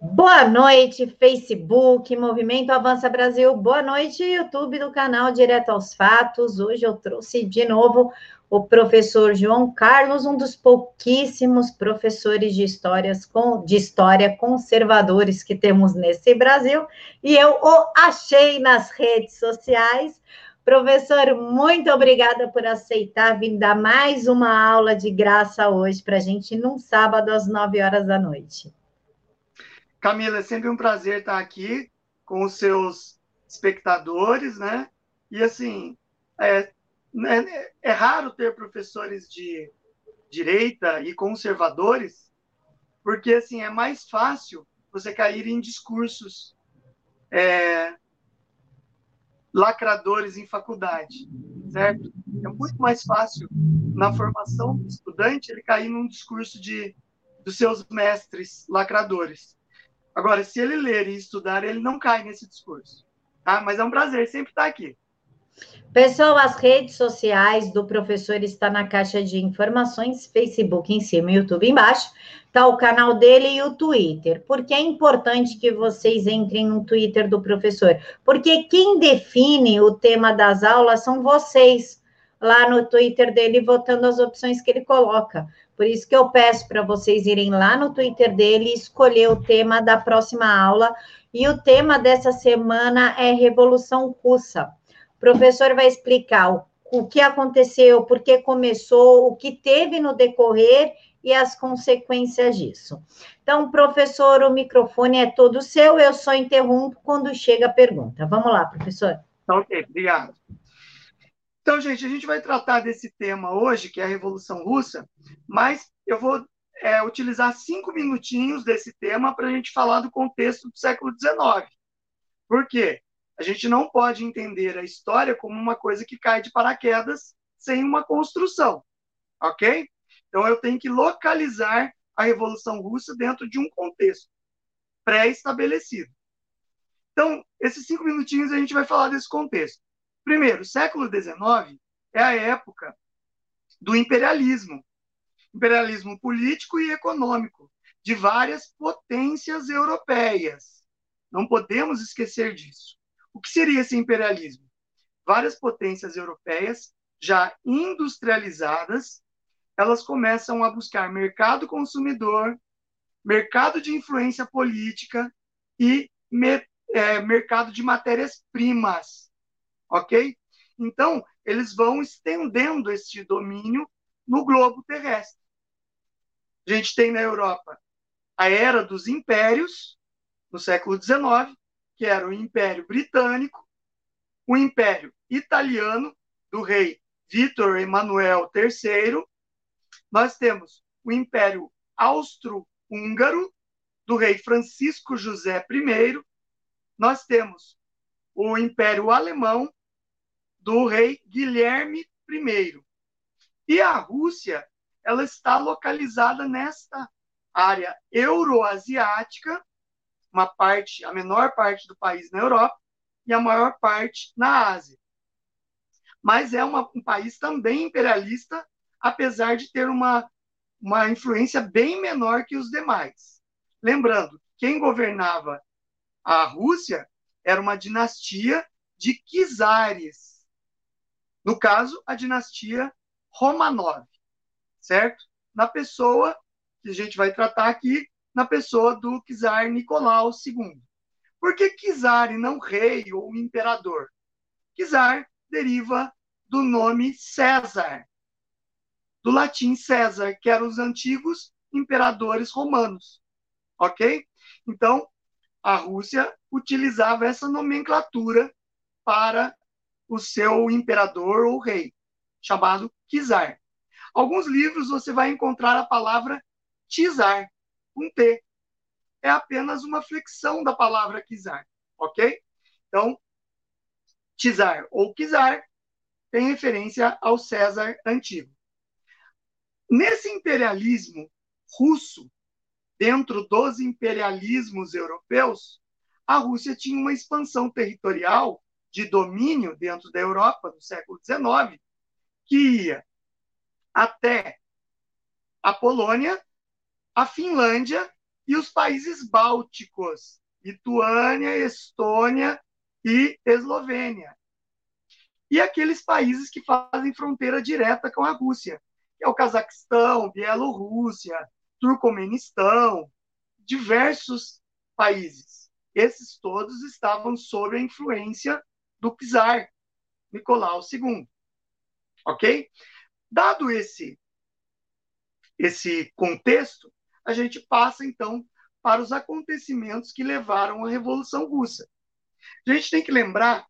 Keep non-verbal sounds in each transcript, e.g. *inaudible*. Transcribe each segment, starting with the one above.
Boa noite, Facebook, Movimento Avança Brasil. Boa noite, YouTube do canal Direto aos Fatos. Hoje eu trouxe de novo o professor João Carlos, um dos pouquíssimos professores de, histórias, de história conservadores que temos nesse Brasil, e eu o achei nas redes sociais. Professor, muito obrigada por aceitar vir dar mais uma aula de graça hoje para a gente, num sábado, às nove horas da noite. Camila, é sempre um prazer estar aqui com os seus espectadores, né? E assim, é, é, é raro ter professores de direita e conservadores, porque assim é mais fácil você cair em discursos é, lacradores em faculdade, certo? É muito mais fácil na formação do estudante ele cair num discurso de dos seus mestres lacradores. Agora, se ele ler e estudar, ele não cai nesse discurso. Tá? Mas é um prazer sempre estar aqui. Pessoal, as redes sociais do professor está na caixa de informações, Facebook em cima, YouTube embaixo, tá o canal dele e o Twitter. Por que é importante que vocês entrem no Twitter do professor? Porque quem define o tema das aulas são vocês, lá no Twitter dele, votando as opções que ele coloca. Por isso que eu peço para vocês irem lá no Twitter dele e escolher o tema da próxima aula. E o tema dessa semana é Revolução Russa. O professor vai explicar o, o que aconteceu, por que começou, o que teve no decorrer e as consequências disso. Então, professor, o microfone é todo seu, eu só interrompo quando chega a pergunta. Vamos lá, professor. Ok, obrigado. Então, gente, a gente vai tratar desse tema hoje, que é a Revolução Russa, mas eu vou é, utilizar cinco minutinhos desse tema para a gente falar do contexto do século XIX. Por quê? A gente não pode entender a história como uma coisa que cai de paraquedas sem uma construção, ok? Então, eu tenho que localizar a Revolução Russa dentro de um contexto pré-estabelecido. Então, esses cinco minutinhos a gente vai falar desse contexto. Primeiro, século XIX é a época do imperialismo, imperialismo político e econômico de várias potências europeias. Não podemos esquecer disso. O que seria esse imperialismo? Várias potências europeias já industrializadas, elas começam a buscar mercado consumidor, mercado de influência política e é, mercado de matérias-primas ok? Então, eles vão estendendo este domínio no globo terrestre. A gente tem na Europa a era dos impérios, no século XIX, que era o Império Britânico, o Império Italiano, do rei Vítor Emanuel III, nós temos o Império Austro-Húngaro, do rei Francisco José I, nós temos o Império Alemão, do rei Guilherme I. E a Rússia, ela está localizada nesta área euroasiática, uma parte, a menor parte do país na Europa e a maior parte na Ásia. Mas é uma, um país também imperialista, apesar de ter uma, uma influência bem menor que os demais. Lembrando, quem governava a Rússia era uma dinastia de czares, no caso, a dinastia Romanov, certo? Na pessoa que a gente vai tratar aqui, na pessoa do czar Nicolau II. Por que czar e não rei ou imperador? Czar deriva do nome César, do latim César, que eram os antigos imperadores romanos. Ok? Então, a Rússia utilizava essa nomenclatura para o seu imperador ou rei, chamado Kizar. Alguns livros você vai encontrar a palavra Tizar, com T. É apenas uma flexão da palavra Kizar, ok? Então, Tizar ou Kizar tem referência ao César antigo. Nesse imperialismo russo, dentro dos imperialismos europeus, a Rússia tinha uma expansão territorial de domínio dentro da Europa do século XIX, que ia até a Polônia, a Finlândia e os países bálticos, Lituânia, Estônia e Eslovênia. E aqueles países que fazem fronteira direta com a Rússia, que é o Cazaquistão, Bielorrússia, Turcomenistão, diversos países. Esses todos estavam sob a influência do czar Nicolau II. Ok? Dado esse, esse contexto, a gente passa então para os acontecimentos que levaram à Revolução Russa. A gente tem que lembrar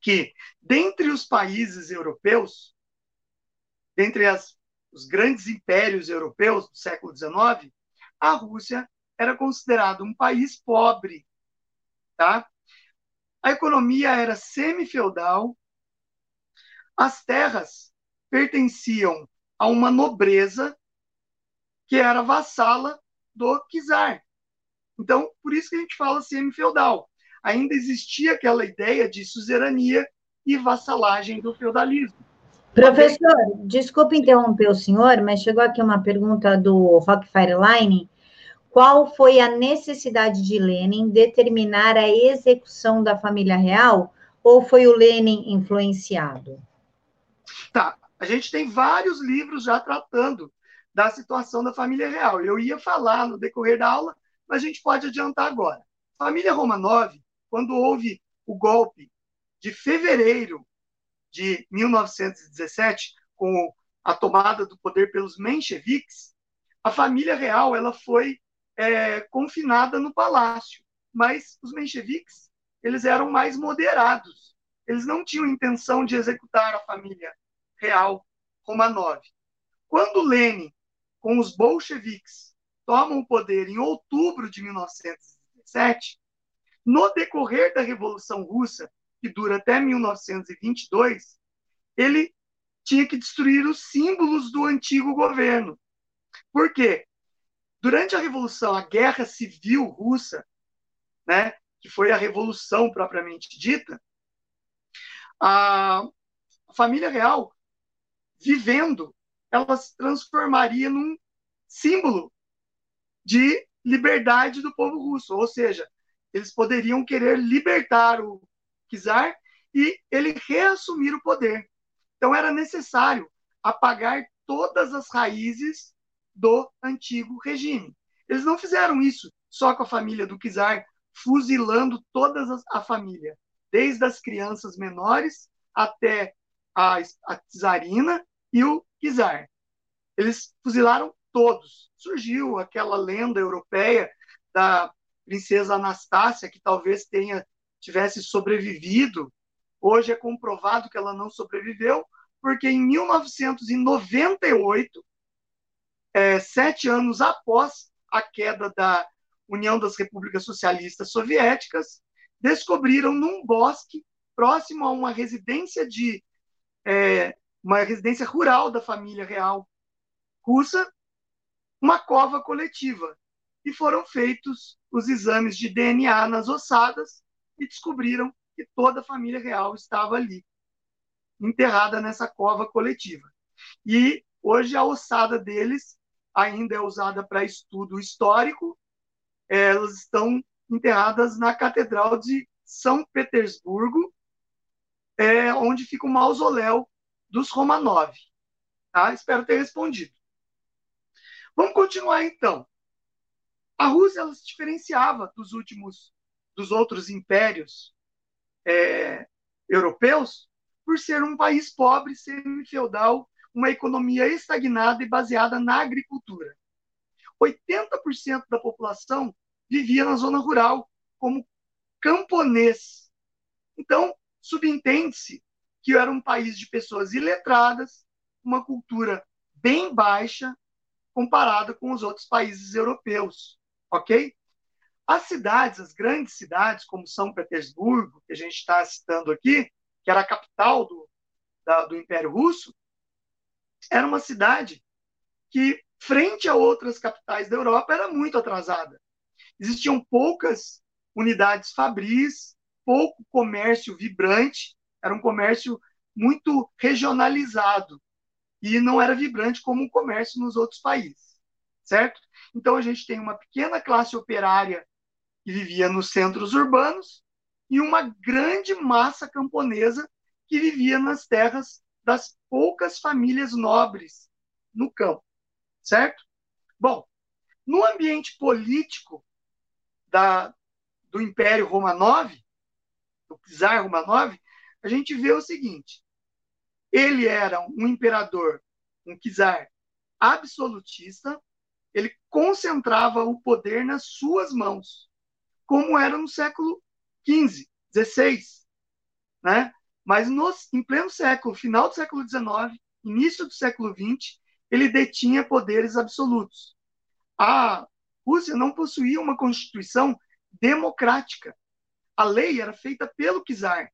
que, dentre os países europeus, dentre as, os grandes impérios europeus do século XIX, a Rússia era considerada um país pobre. Tá? A economia era semi-feudal, as terras pertenciam a uma nobreza que era vassala do czar. Então, por isso que a gente fala semi-feudal. Ainda existia aquela ideia de suzerania e vassalagem do feudalismo. Professor, desculpe interromper o senhor, mas chegou aqui uma pergunta do Rock Fireline. Qual foi a necessidade de Lenin determinar a execução da família real ou foi o Lenin influenciado? Tá, a gente tem vários livros já tratando da situação da família real. Eu ia falar no decorrer da aula, mas a gente pode adiantar agora. Família Romanov, quando houve o golpe de fevereiro de 1917, com a tomada do poder pelos mencheviques, a família real ela foi é, confinada no palácio. Mas os mencheviques eles eram mais moderados. Eles não tinham intenção de executar a família real Romanov. Quando Lenin com os bolcheviques, tomam o poder em outubro de 1917, no decorrer da Revolução Russa, que dura até 1922, ele tinha que destruir os símbolos do antigo governo. Por quê? Durante a Revolução, a Guerra Civil Russa, né, que foi a Revolução propriamente dita, a família real, vivendo ela se transformaria num símbolo de liberdade do povo russo, ou seja, eles poderiam querer libertar o czar e ele reassumir o poder. Então era necessário apagar todas as raízes do antigo regime. Eles não fizeram isso só com a família do czar, fuzilando toda a família, desde as crianças menores até a, a czarina e o czar. Eles fuzilaram todos. Surgiu aquela lenda europeia da princesa Anastácia, que talvez tenha tivesse sobrevivido. Hoje é comprovado que ela não sobreviveu, porque em 1998, é, sete anos após a queda da União das Repúblicas Socialistas Soviéticas, descobriram num bosque próximo a uma residência de é, uma residência rural da família real russa, uma cova coletiva. E foram feitos os exames de DNA nas ossadas e descobriram que toda a família real estava ali, enterrada nessa cova coletiva. E hoje a ossada deles ainda é usada para estudo histórico. Elas estão enterradas na Catedral de São Petersburgo, é, onde fica o mausoléu dos Romanov. Tá? Espero ter respondido. Vamos continuar então. A Rússia se diferenciava dos últimos, dos outros impérios é, europeus por ser um país pobre, semi-feudal, uma economia estagnada e baseada na agricultura. 80% da população vivia na zona rural como camponês. Então, subentende-se que era um país de pessoas iletradas, uma cultura bem baixa, comparado com os outros países europeus, ok? As cidades, as grandes cidades, como São Petersburgo, que a gente está citando aqui, que era a capital do, da, do Império Russo, era uma cidade que, frente a outras capitais da Europa, era muito atrasada. Existiam poucas unidades fabris, pouco comércio vibrante, era um comércio muito regionalizado e não era vibrante como o comércio nos outros países, certo? Então, a gente tem uma pequena classe operária que vivia nos centros urbanos e uma grande massa camponesa que vivia nas terras das poucas famílias nobres no campo, certo? Bom, no ambiente político da, do Império Romanov, do czar Romanov, a gente vê o seguinte: ele era um imperador, um czar absolutista, ele concentrava o poder nas suas mãos, como era no século XV, XVI, né? Mas nos, em pleno século, final do século XIX, início do século XX, ele detinha poderes absolutos. A Rússia não possuía uma constituição democrática. A lei era feita pelo czar.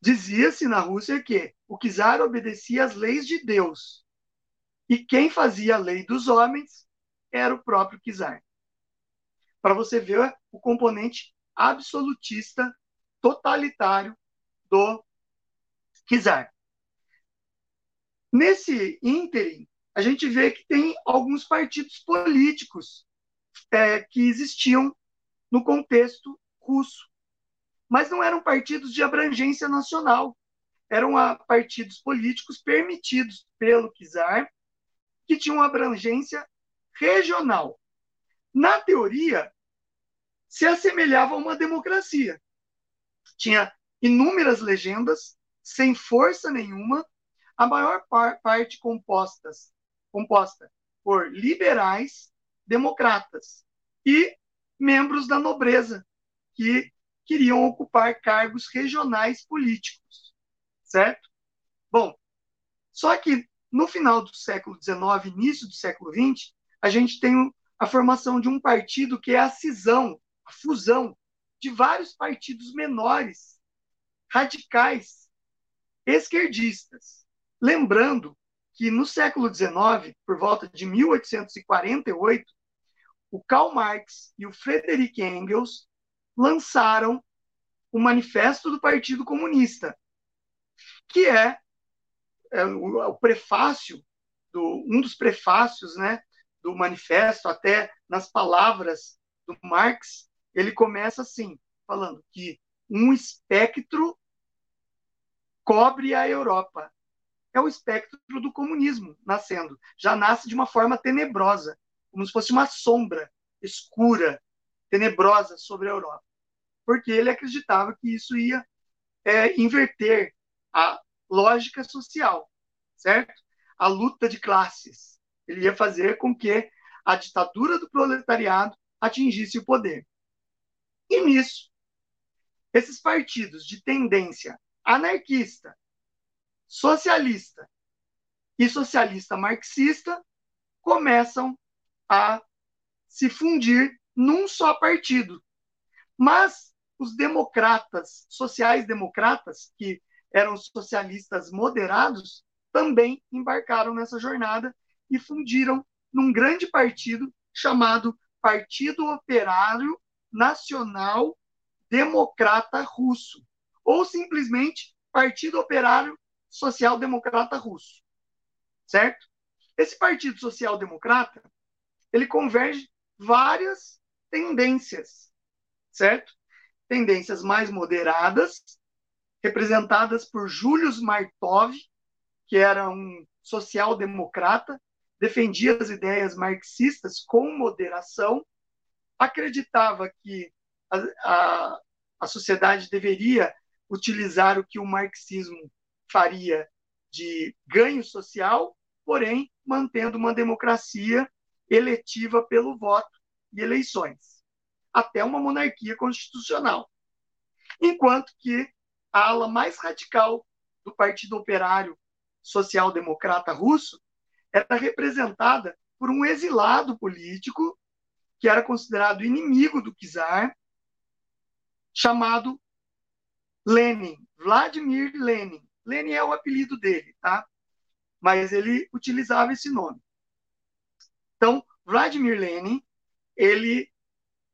Dizia-se na Rússia que o czar obedecia às leis de Deus. E quem fazia a lei dos homens era o próprio czar. Para você ver o componente absolutista, totalitário do czar. Nesse ínterim, a gente vê que tem alguns partidos políticos é, que existiam no contexto russo. Mas não eram partidos de abrangência nacional. Eram ah, partidos políticos permitidos pelo czar, que tinham abrangência regional. Na teoria, se assemelhava a uma democracia. Tinha inúmeras legendas, sem força nenhuma, a maior par parte compostas, composta por liberais, democratas e membros da nobreza que queriam ocupar cargos regionais políticos, certo? Bom, só que no final do século XIX, início do século XX, a gente tem a formação de um partido que é a cisão, a fusão de vários partidos menores, radicais, esquerdistas. Lembrando que no século XIX, por volta de 1848, o Karl Marx e o Friedrich Engels lançaram o Manifesto do Partido Comunista, que é, é o, prefácio, do, um dos prefácios né, do manifesto, até nas palavras do Marx, ele começa assim, falando que um espectro cobre a Europa. É o espectro do comunismo nascendo. Já nasce de uma forma tenebrosa como se fosse uma sombra escura, tenebrosa sobre a Europa. Porque ele acreditava que isso ia é, inverter a lógica social, certo? A luta de classes. Ele ia fazer com que a ditadura do proletariado atingisse o poder. E nisso, esses partidos de tendência anarquista, socialista e socialista marxista começam a se fundir num só partido. Mas os democratas, sociais-democratas, que eram socialistas moderados, também embarcaram nessa jornada e fundiram num grande partido chamado Partido Operário Nacional Democrata Russo, ou simplesmente Partido Operário Social Democrata Russo. Certo? Esse Partido Social Democrata ele converge várias tendências, certo? Tendências mais moderadas, representadas por Julius Martov, que era um social-democrata, defendia as ideias marxistas com moderação, acreditava que a, a, a sociedade deveria utilizar o que o marxismo faria de ganho social, porém mantendo uma democracia eletiva pelo voto e eleições, até uma monarquia constitucional. Enquanto que a ala mais radical do Partido Operário Social Democrata Russo era representada por um exilado político que era considerado inimigo do czar, chamado Lenin, Vladimir Lenin. Lenin é o apelido dele, tá? Mas ele utilizava esse nome. Então, Vladimir Lenin, ele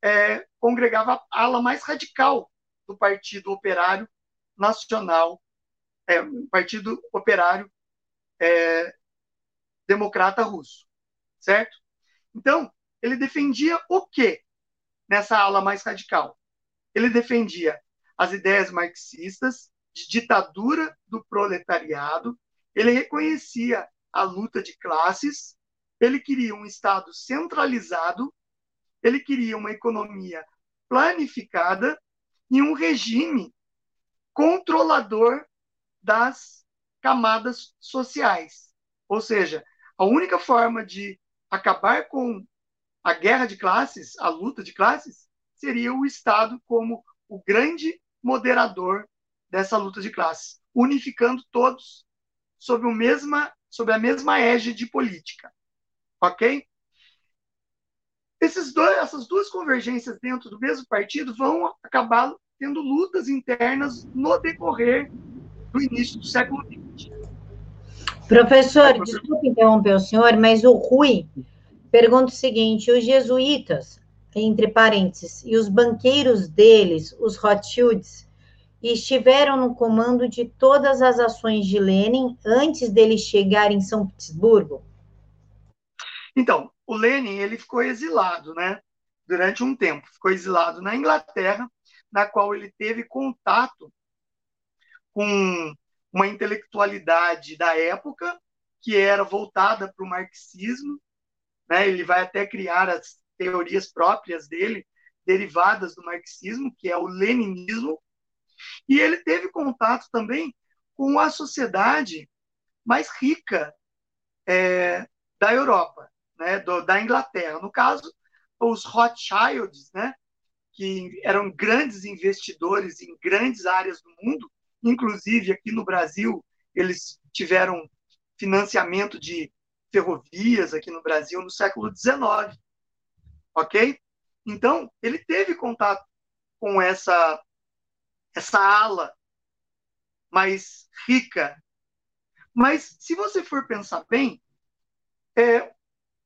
é, congregava a ala mais radical do Partido Operário Nacional, é, Partido Operário é, Democrata Russo, certo? Então, ele defendia o quê nessa ala mais radical? Ele defendia as ideias marxistas de ditadura do proletariado, ele reconhecia a luta de classes, ele queria um Estado centralizado, ele queria uma economia planificada e um regime controlador das camadas sociais. Ou seja, a única forma de acabar com a guerra de classes, a luta de classes, seria o Estado como o grande moderador dessa luta de classes, unificando todos sob, o mesma, sob a mesma égide política. Ok? Esses dois, essas duas convergências dentro do mesmo partido vão acabar tendo lutas internas no decorrer do início do século XX. Professor, desculpe interromper o senhor, mas o Rui pergunta o seguinte: os jesuítas, entre parênteses, e os banqueiros deles, os Rothschilds, estiveram no comando de todas as ações de Lenin antes dele chegar em São Petersburgo? Então, o Lenin ele ficou exilado, né? Durante um tempo, ficou exilado na Inglaterra, na qual ele teve contato com uma intelectualidade da época que era voltada para o marxismo, né? Ele vai até criar as teorias próprias dele, derivadas do marxismo, que é o leninismo, e ele teve contato também com a sociedade mais rica é, da Europa, né? Do, da Inglaterra. No caso, os Rothschilds, né? que eram grandes investidores em grandes áreas do mundo, inclusive aqui no Brasil, eles tiveram financiamento de ferrovias aqui no Brasil no século XIX. Ok? Então, ele teve contato com essa, essa ala mais rica. Mas, se você for pensar bem, é,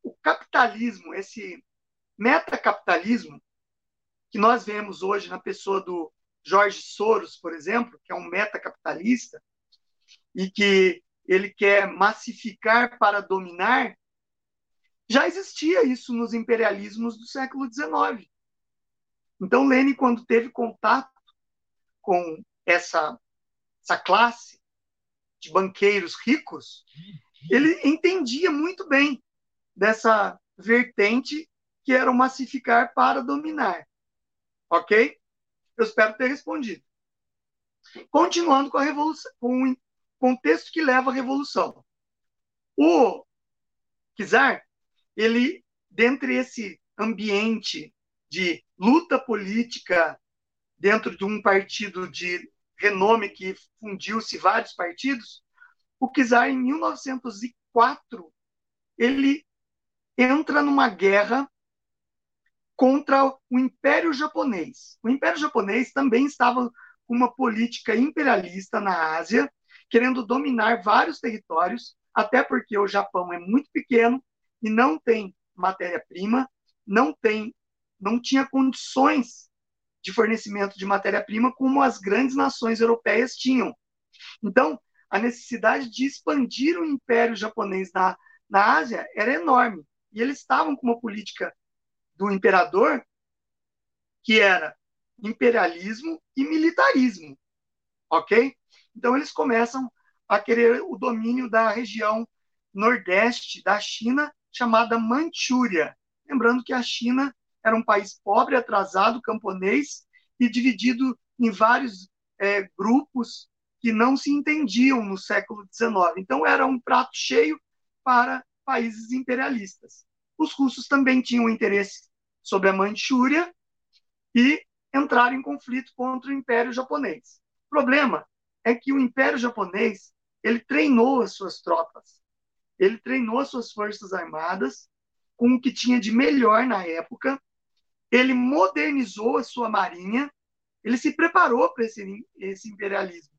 o capitalismo, esse metacapitalismo, que nós vemos hoje na pessoa do Jorge Soros, por exemplo, que é um metacapitalista e que ele quer massificar para dominar, já existia isso nos imperialismos do século XIX. Então, Lenin, quando teve contato com essa, essa classe de banqueiros ricos, ele entendia muito bem dessa vertente que era o massificar para dominar. Ok? Eu espero ter respondido. Continuando com a revolução, com o contexto que leva à revolução. O Kizar, ele, dentre esse ambiente de luta política dentro de um partido de renome que fundiu-se vários partidos, o Kizar, em 1904, ele entra numa guerra contra o Império Japonês. O Império Japonês também estava com uma política imperialista na Ásia, querendo dominar vários territórios, até porque o Japão é muito pequeno e não tem matéria-prima, não tem, não tinha condições de fornecimento de matéria-prima como as grandes nações europeias tinham. Então, a necessidade de expandir o Império Japonês na, na Ásia era enorme. E eles estavam com uma política do imperador, que era imperialismo e militarismo, ok? Então eles começam a querer o domínio da região nordeste da China, chamada Manchúria. Lembrando que a China era um país pobre, atrasado, camponês e dividido em vários é, grupos que não se entendiam no século XIX. Então era um prato cheio para países imperialistas. Os russos também tinham interesse sobre a Manchúria e entraram em conflito contra o Império Japonês. O problema é que o Império Japonês ele treinou as suas tropas, ele treinou as suas forças armadas com o que tinha de melhor na época, ele modernizou a sua marinha, ele se preparou para esse, esse imperialismo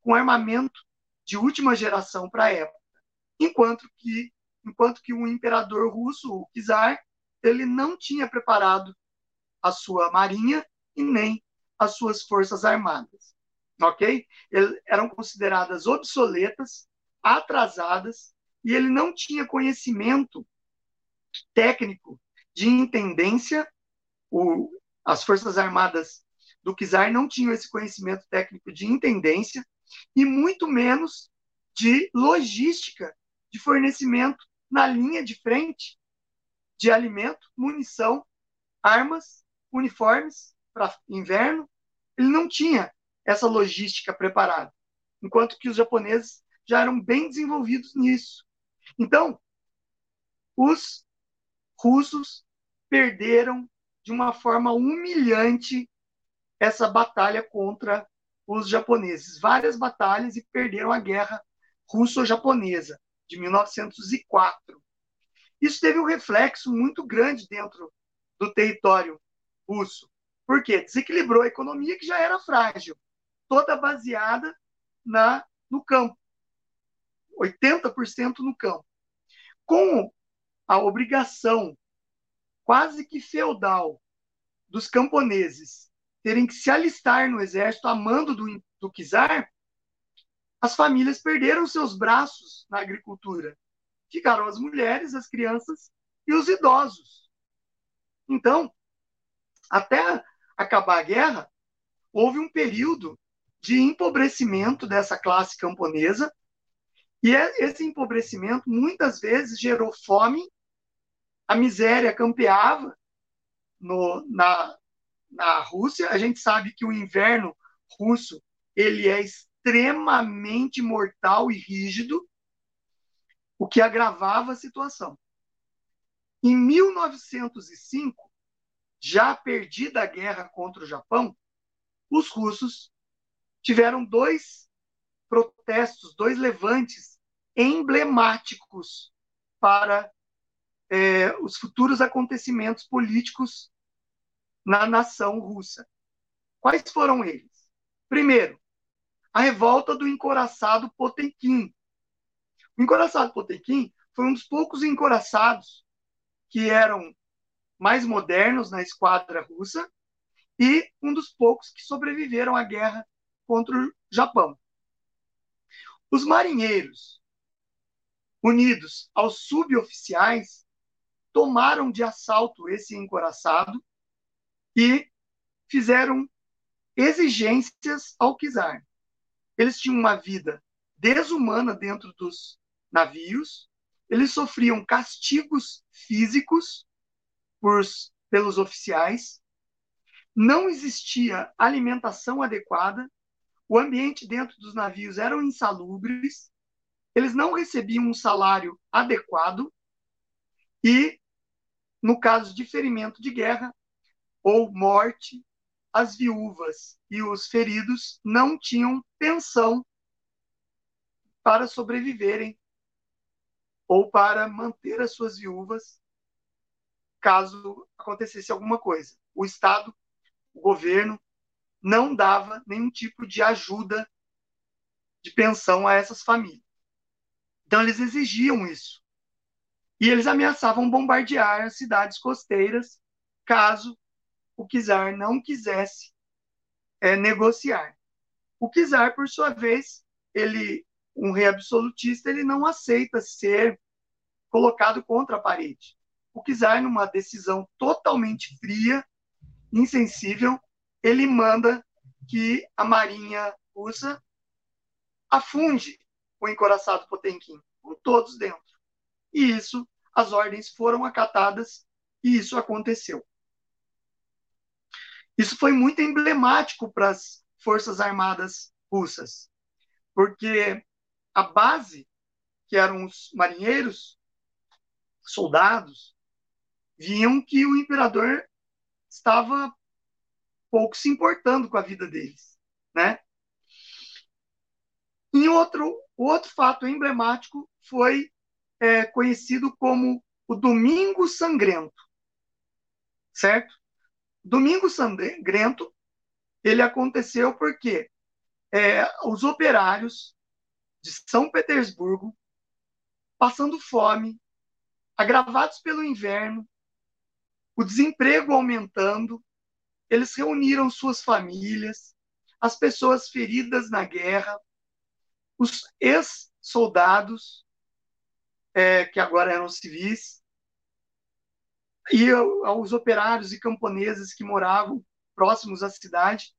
com armamento de última geração para a época, enquanto que enquanto que o imperador russo, o czar, ele não tinha preparado a sua marinha e nem as suas forças armadas, ok? Eles eram consideradas obsoletas, atrasadas, e ele não tinha conhecimento técnico de intendência, o, as Forças Armadas do czar não tinham esse conhecimento técnico de intendência e muito menos de logística de fornecimento na linha de frente de alimento, munição, armas, uniformes para inverno. Ele não tinha essa logística preparada, enquanto que os japoneses já eram bem desenvolvidos nisso. Então, os russos perderam de uma forma humilhante essa batalha contra os japoneses. Várias batalhas e perderam a guerra russo-japonesa de 1904. Isso teve um reflexo muito grande dentro do território russo. Por quê? Desequilibrou a economia que já era frágil, toda baseada na no campo. 80% no campo. Com a obrigação quase que feudal dos camponeses terem que se alistar no exército a mando do, do czar, as famílias perderam seus braços na agricultura. Ficaram as mulheres, as crianças e os idosos. Então, até acabar a guerra, houve um período de empobrecimento dessa classe camponesa, e é, esse empobrecimento muitas vezes gerou fome, a miséria campeava no, na, na Rússia. A gente sabe que o inverno russo ele é extremamente mortal e rígido, o que agravava a situação. Em 1905, já perdida a guerra contra o Japão, os russos tiveram dois protestos, dois levantes emblemáticos para é, os futuros acontecimentos políticos na nação russa. Quais foram eles? Primeiro, a revolta do encoraçado Potemkin. O encoraçado Potemkin foi um dos poucos encoraçados que eram mais modernos na esquadra russa e um dos poucos que sobreviveram à guerra contra o Japão. Os marinheiros, unidos aos suboficiais, tomaram de assalto esse encoraçado e fizeram exigências ao czar. Eles tinham uma vida desumana dentro dos navios, eles sofriam castigos físicos por, pelos oficiais, não existia alimentação adequada, o ambiente dentro dos navios era insalubres, eles não recebiam um salário adequado e, no caso de ferimento de guerra, ou morte, as viúvas e os feridos não tinham pensão para sobreviverem ou para manter as suas viúvas caso acontecesse alguma coisa. O Estado, o governo, não dava nenhum tipo de ajuda de pensão a essas famílias. Então, eles exigiam isso. E eles ameaçavam bombardear as cidades costeiras caso o czar não quisesse é, negociar. O czar, por sua vez, ele, um rei absolutista, ele não aceita ser colocado contra a parede. O czar, numa decisão totalmente fria, insensível, ele manda que a marinha russa afunde o encoraçado Potemkin, com todos dentro. E isso, as ordens foram acatadas e isso aconteceu. Isso foi muito emblemático para as Forças Armadas russas, porque a base, que eram os marinheiros, soldados, viam que o imperador estava pouco se importando com a vida deles, né? E outro, outro fato emblemático foi é, conhecido como o Domingo Sangrento, certo? Domingo Sangrento, ele aconteceu porque é, os operários de São Petersburgo, passando fome, agravados pelo inverno, o desemprego aumentando, eles reuniram suas famílias, as pessoas feridas na guerra, os ex-soldados, é, que agora eram civis, e aos operários e camponeses que moravam próximos à cidade.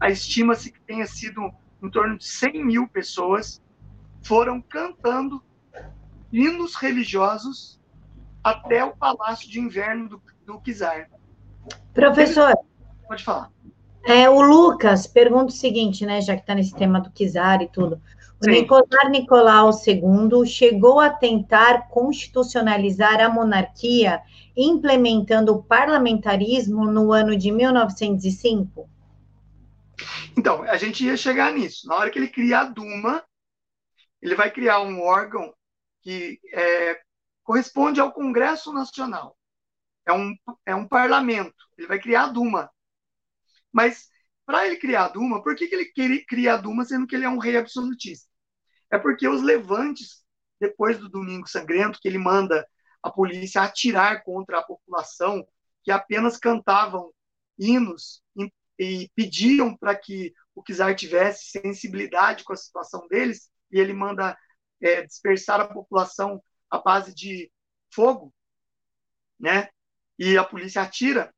A estima-se que tenha sido em torno de 100 mil pessoas foram cantando hinos religiosos até o palácio de inverno do, do Kizar. Professor, pode falar. É, o Lucas pergunta o seguinte, né, já que está nesse tema do Kizar e tudo. O Nicolau Nicolau II chegou a tentar constitucionalizar a monarquia implementando o parlamentarismo no ano de 1905? Então, a gente ia chegar nisso. Na hora que ele cria a Duma, ele vai criar um órgão que é, corresponde ao Congresso Nacional. É um, é um parlamento. Ele vai criar a Duma. Mas, para ele criar a Duma, por que, que ele criar a Duma sendo que ele é um rei absolutista? é porque os levantes, depois do Domingo Sangrento, que ele manda a polícia atirar contra a população que apenas cantavam hinos e, e pediam para que o czar tivesse sensibilidade com a situação deles, e ele manda é, dispersar a população à base de fogo, né? E a polícia atira.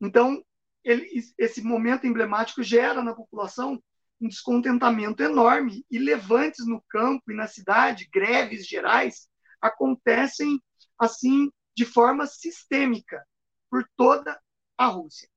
Então, ele, esse momento emblemático gera na população um descontentamento enorme e levantes no campo e na cidade, greves gerais, acontecem assim de forma sistêmica por toda a Rússia.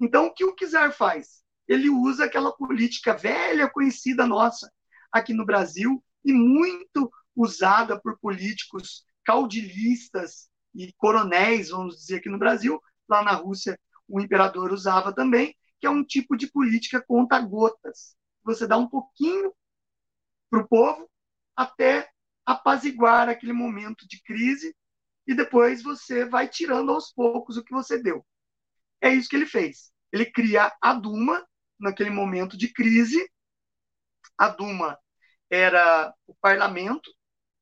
Então, o que o Czar faz? Ele usa aquela política velha, conhecida nossa aqui no Brasil e muito usada por políticos caudilistas e coronéis, vamos dizer aqui no Brasil, lá na Rússia o imperador usava também, que é um tipo de política conta-gotas você dá um pouquinho para o povo até apaziguar aquele momento de crise e depois você vai tirando aos poucos o que você deu. É isso que ele fez. Ele cria a Duma naquele momento de crise. A Duma era o parlamento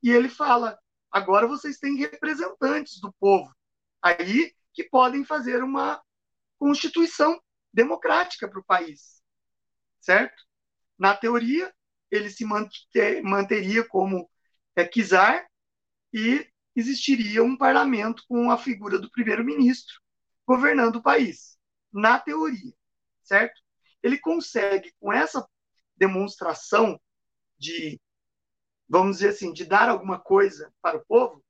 e ele fala: agora vocês têm representantes do povo aí que podem fazer uma constituição democrática para o país, certo? Na teoria, ele se manteria como é, czar e existiria um parlamento com a figura do primeiro-ministro governando o país. Na teoria, certo? Ele consegue, com essa demonstração de, vamos dizer assim, de dar alguma coisa para o povo,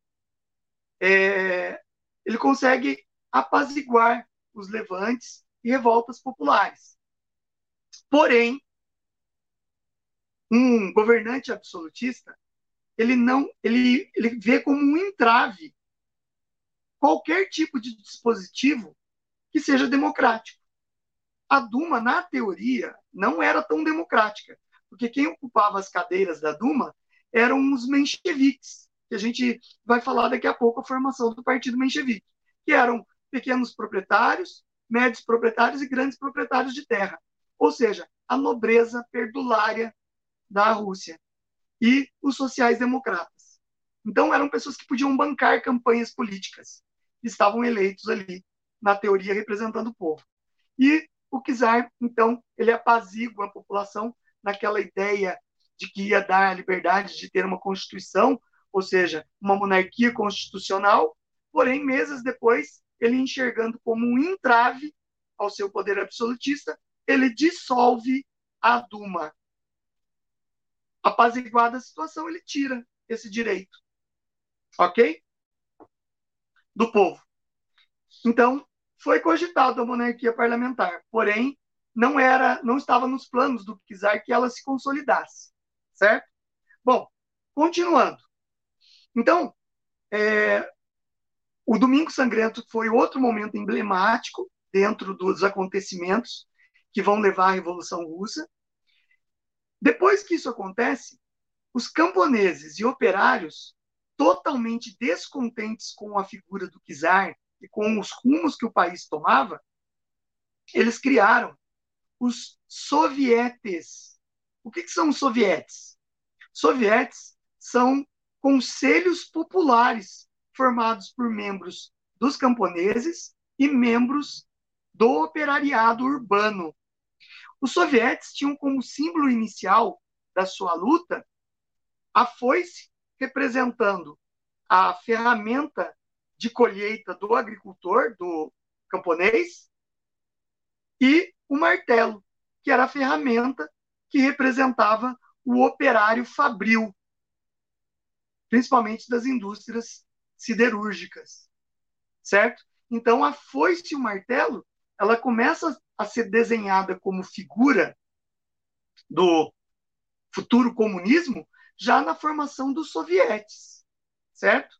é, ele consegue apaziguar os levantes e revoltas populares. Porém, um governante absolutista, ele não, ele, ele vê como um entrave qualquer tipo de dispositivo que seja democrático. A Duma, na teoria, não era tão democrática, porque quem ocupava as cadeiras da Duma eram os mencheviques, que a gente vai falar daqui a pouco a formação do Partido Menchevique, que eram pequenos proprietários, médios proprietários e grandes proprietários de terra. Ou seja, a nobreza perdulária da Rússia e os sociais-democratas. Então, eram pessoas que podiam bancar campanhas políticas, estavam eleitos ali, na teoria, representando o povo. E o czar, então, ele apazigua a população naquela ideia de que ia dar a liberdade de ter uma constituição, ou seja, uma monarquia constitucional, porém, meses depois, ele enxergando como um entrave ao seu poder absolutista, ele dissolve a Duma, apaziguada a situação, ele tira esse direito. Ok? Do povo. Então, foi cogitado a monarquia parlamentar, porém, não era, não estava nos planos do czar que ela se consolidasse, certo? Bom, continuando. Então, é, o Domingo Sangrento foi outro momento emblemático dentro dos acontecimentos que vão levar à Revolução Russa. Depois que isso acontece, os camponeses e operários, totalmente descontentes com a figura do czar e com os rumos que o país tomava, eles criaram os sovietes. O que, que são os sovietes? Sovietes são conselhos populares formados por membros dos camponeses e membros do operariado urbano. Os sovietes tinham como símbolo inicial da sua luta a foice representando a ferramenta de colheita do agricultor, do camponês, e o martelo, que era a ferramenta que representava o operário fabril, principalmente das indústrias siderúrgicas, certo? Então a foice e o martelo, ela começa a ser desenhada como figura do futuro comunismo já na formação dos sovietes, certo?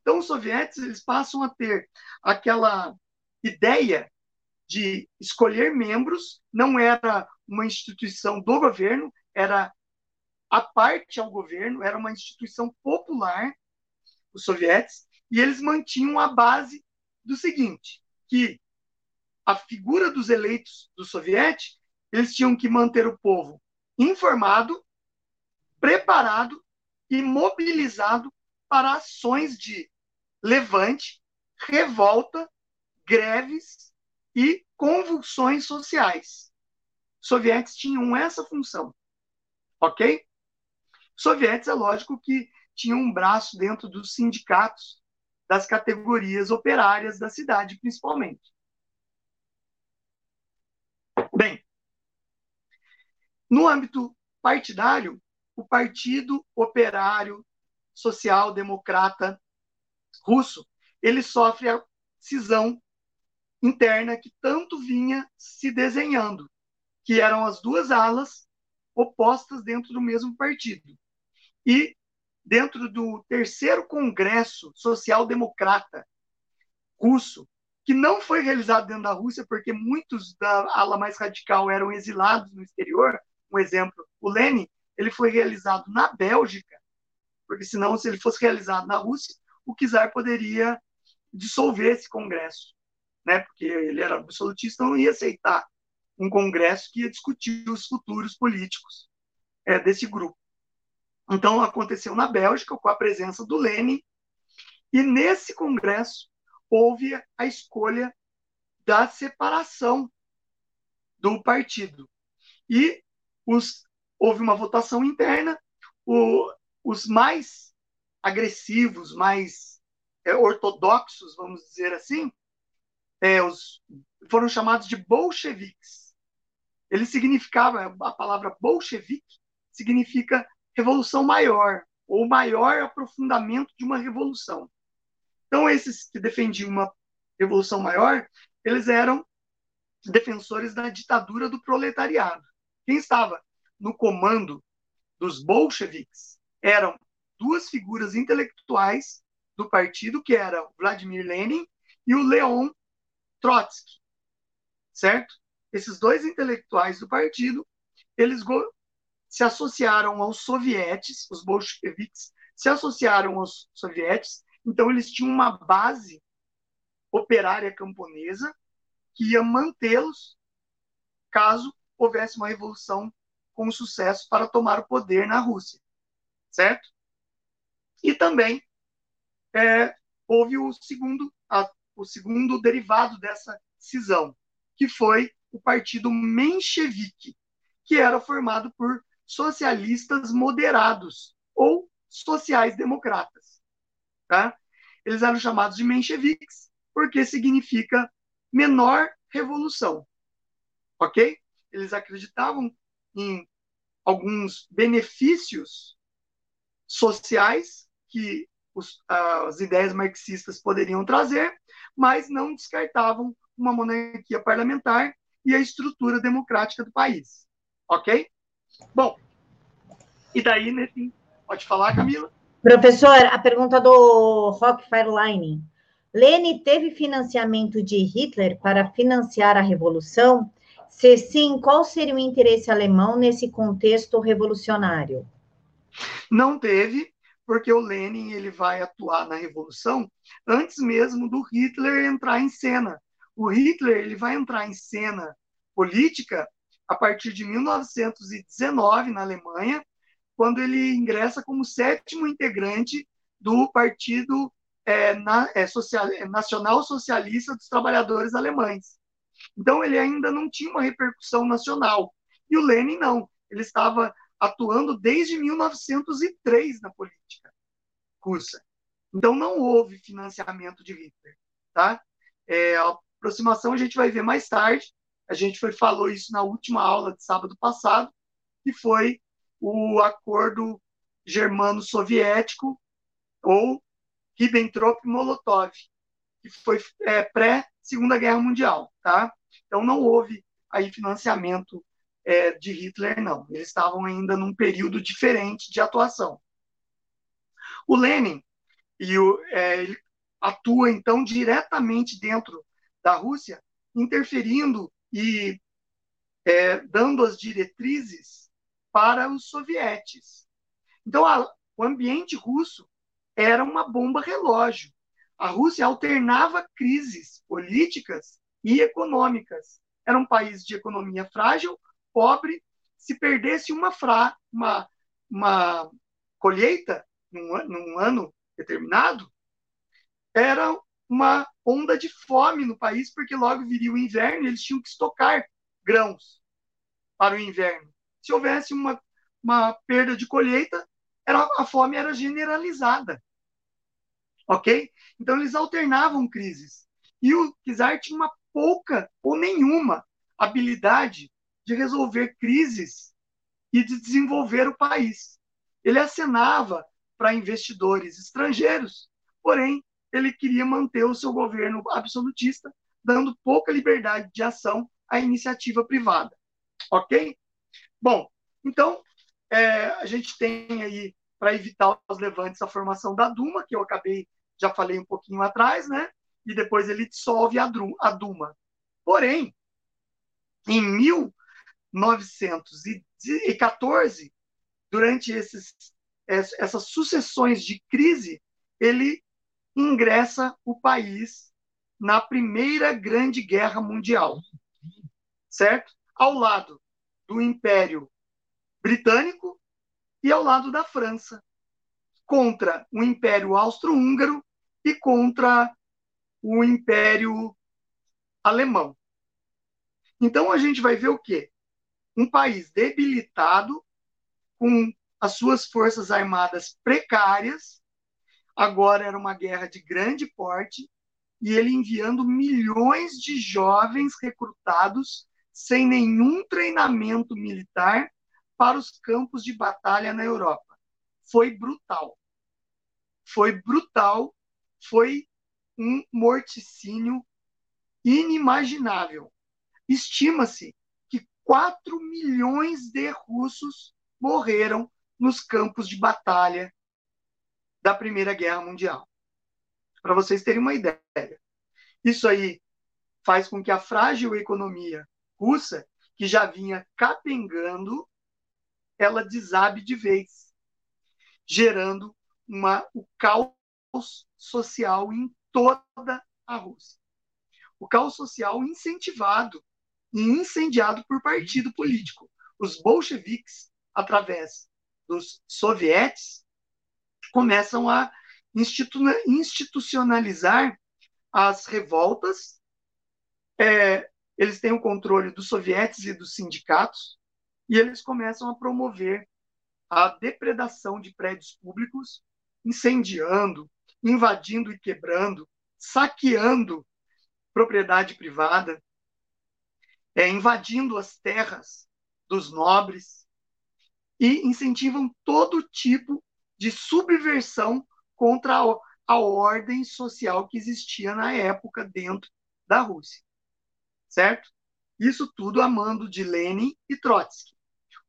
Então os sovietes eles passam a ter aquela ideia de escolher membros, não era uma instituição do governo, era a parte ao governo, era uma instituição popular, os sovietes, e eles mantinham a base do seguinte, que a figura dos eleitos do soviete, eles tinham que manter o povo informado, preparado e mobilizado para ações de levante, revolta, greves e convulsões sociais. Sovietes tinham essa função, ok? Sovietes, é lógico que tinham um braço dentro dos sindicatos das categorias operárias da cidade, principalmente. Bem, no âmbito partidário, o Partido Operário Social Democrata Russo, ele sofre a cisão interna que tanto vinha se desenhando, que eram as duas alas opostas dentro do mesmo partido. E dentro do terceiro Congresso Social-Democrata russo, que não foi realizado dentro da Rússia, porque muitos da ala mais radical eram exilados no exterior, um exemplo, o Lenin, ele foi realizado na Bélgica, porque senão, se ele fosse realizado na Rússia, o czar poderia dissolver esse congresso né? Porque ele era absolutista, não ia aceitar um congresso que ia discutir os futuros políticos é, desse grupo. Então aconteceu na Bélgica com a presença do Lenin e nesse congresso houve a escolha da separação do partido e os, houve uma votação interna. O, os mais agressivos, mais é, ortodoxos, vamos dizer assim, é, os, foram chamados de bolcheviques. Ele significava, a palavra bolchevique significa revolução maior, ou maior aprofundamento de uma revolução. Então, esses que defendiam uma revolução maior, eles eram defensores da ditadura do proletariado. Quem estava no comando dos bolcheviques eram duas figuras intelectuais do partido, que eram Vladimir Lenin e o Leon Trotsky, certo? Esses dois intelectuais do partido, eles se associaram aos sovietes, os bolcheviques se associaram aos sovietes, então eles tinham uma base operária camponesa que ia mantê-los caso houvesse uma revolução com sucesso para tomar o poder na Rússia, certo? E também é, houve o segundo, a o segundo derivado dessa cisão, que foi o partido menchevique, que era formado por socialistas moderados ou sociais-democratas. Tá? Eles eram chamados de mencheviques porque significa menor revolução. Ok? Eles acreditavam em alguns benefícios sociais que os, as ideias marxistas poderiam trazer, mas não descartavam uma monarquia parlamentar e a estrutura democrática do país. Ok? Bom, e daí, nesse. Pode falar, Camila? Professor, a pergunta do Rock Fireline. Lene teve financiamento de Hitler para financiar a revolução? Se sim, qual seria o interesse alemão nesse contexto revolucionário? Não teve, porque o Lenin ele vai atuar na revolução antes mesmo do Hitler entrar em cena. O Hitler ele vai entrar em cena política a partir de 1919 na Alemanha, quando ele ingressa como sétimo integrante do Partido é, na, é, social, é, Nacional Socialista dos Trabalhadores Alemães. Então ele ainda não tinha uma repercussão nacional. E o Lenin não. Ele estava atuando desde 1903 na política russa. Então, não houve financiamento de Hitler. Tá? É, a aproximação a gente vai ver mais tarde. A gente foi, falou isso na última aula de sábado passado, que foi o acordo germano-soviético ou Ribbentrop-Molotov, que foi é, pré-Segunda Guerra Mundial. Tá? Então, não houve aí financiamento é, de Hitler, não. Eles estavam ainda num período diferente de atuação. O Lenin e o, é, ele atua, então, diretamente dentro da Rússia, interferindo e é, dando as diretrizes para os sovietes. Então, a, o ambiente russo era uma bomba relógio. A Rússia alternava crises políticas e econômicas. Era um país de economia frágil, pobre. Se perdesse uma, fra, uma, uma colheita num, num ano determinado, era uma onda de fome no país, porque logo viria o inverno e eles tinham que estocar grãos para o inverno. Se houvesse uma, uma perda de colheita, era, a fome era generalizada. Ok? Então eles alternavam crises. E o Kizar tinha uma pouca ou nenhuma habilidade de resolver crises e de desenvolver o país. Ele acenava para investidores estrangeiros, porém ele queria manter o seu governo absolutista, dando pouca liberdade de ação à iniciativa privada. Ok? Bom, então, é, a gente tem aí, para evitar os levantes, a formação da Duma, que eu acabei, já falei um pouquinho atrás, né? E depois ele dissolve a, Duma. Porém, em 1914, durante esses, essas sucessões de crise, ele ingressa o país na Primeira Grande Guerra Mundial, certo? Ao lado do Império Britânico e ao lado da França, contra o Império Austro-Húngaro e contra o Império Alemão. Então a gente vai ver o quê? Um país debilitado, com as suas forças armadas precárias, Agora era uma guerra de grande porte e ele enviando milhões de jovens recrutados sem nenhum treinamento militar para os campos de batalha na Europa. Foi brutal. Foi brutal, foi um morticínio inimaginável. Estima-se 4 milhões de russos morreram nos campos de batalha da Primeira Guerra Mundial. Para vocês terem uma ideia. Isso aí faz com que a frágil economia russa, que já vinha capengando, ela desabe de vez, gerando uma, o caos social em toda a Rússia. O caos social incentivado incendiado por partido político. Os bolcheviques, através dos sovietes, começam a institucionalizar as revoltas. É, eles têm o controle dos sovietes e dos sindicatos, e eles começam a promover a depredação de prédios públicos, incendiando, invadindo e quebrando, saqueando propriedade privada, é, invadindo as terras dos nobres e incentivam todo tipo de subversão contra a, a ordem social que existia na época dentro da Rússia. Certo? Isso tudo a mando de Lenin e Trotsky.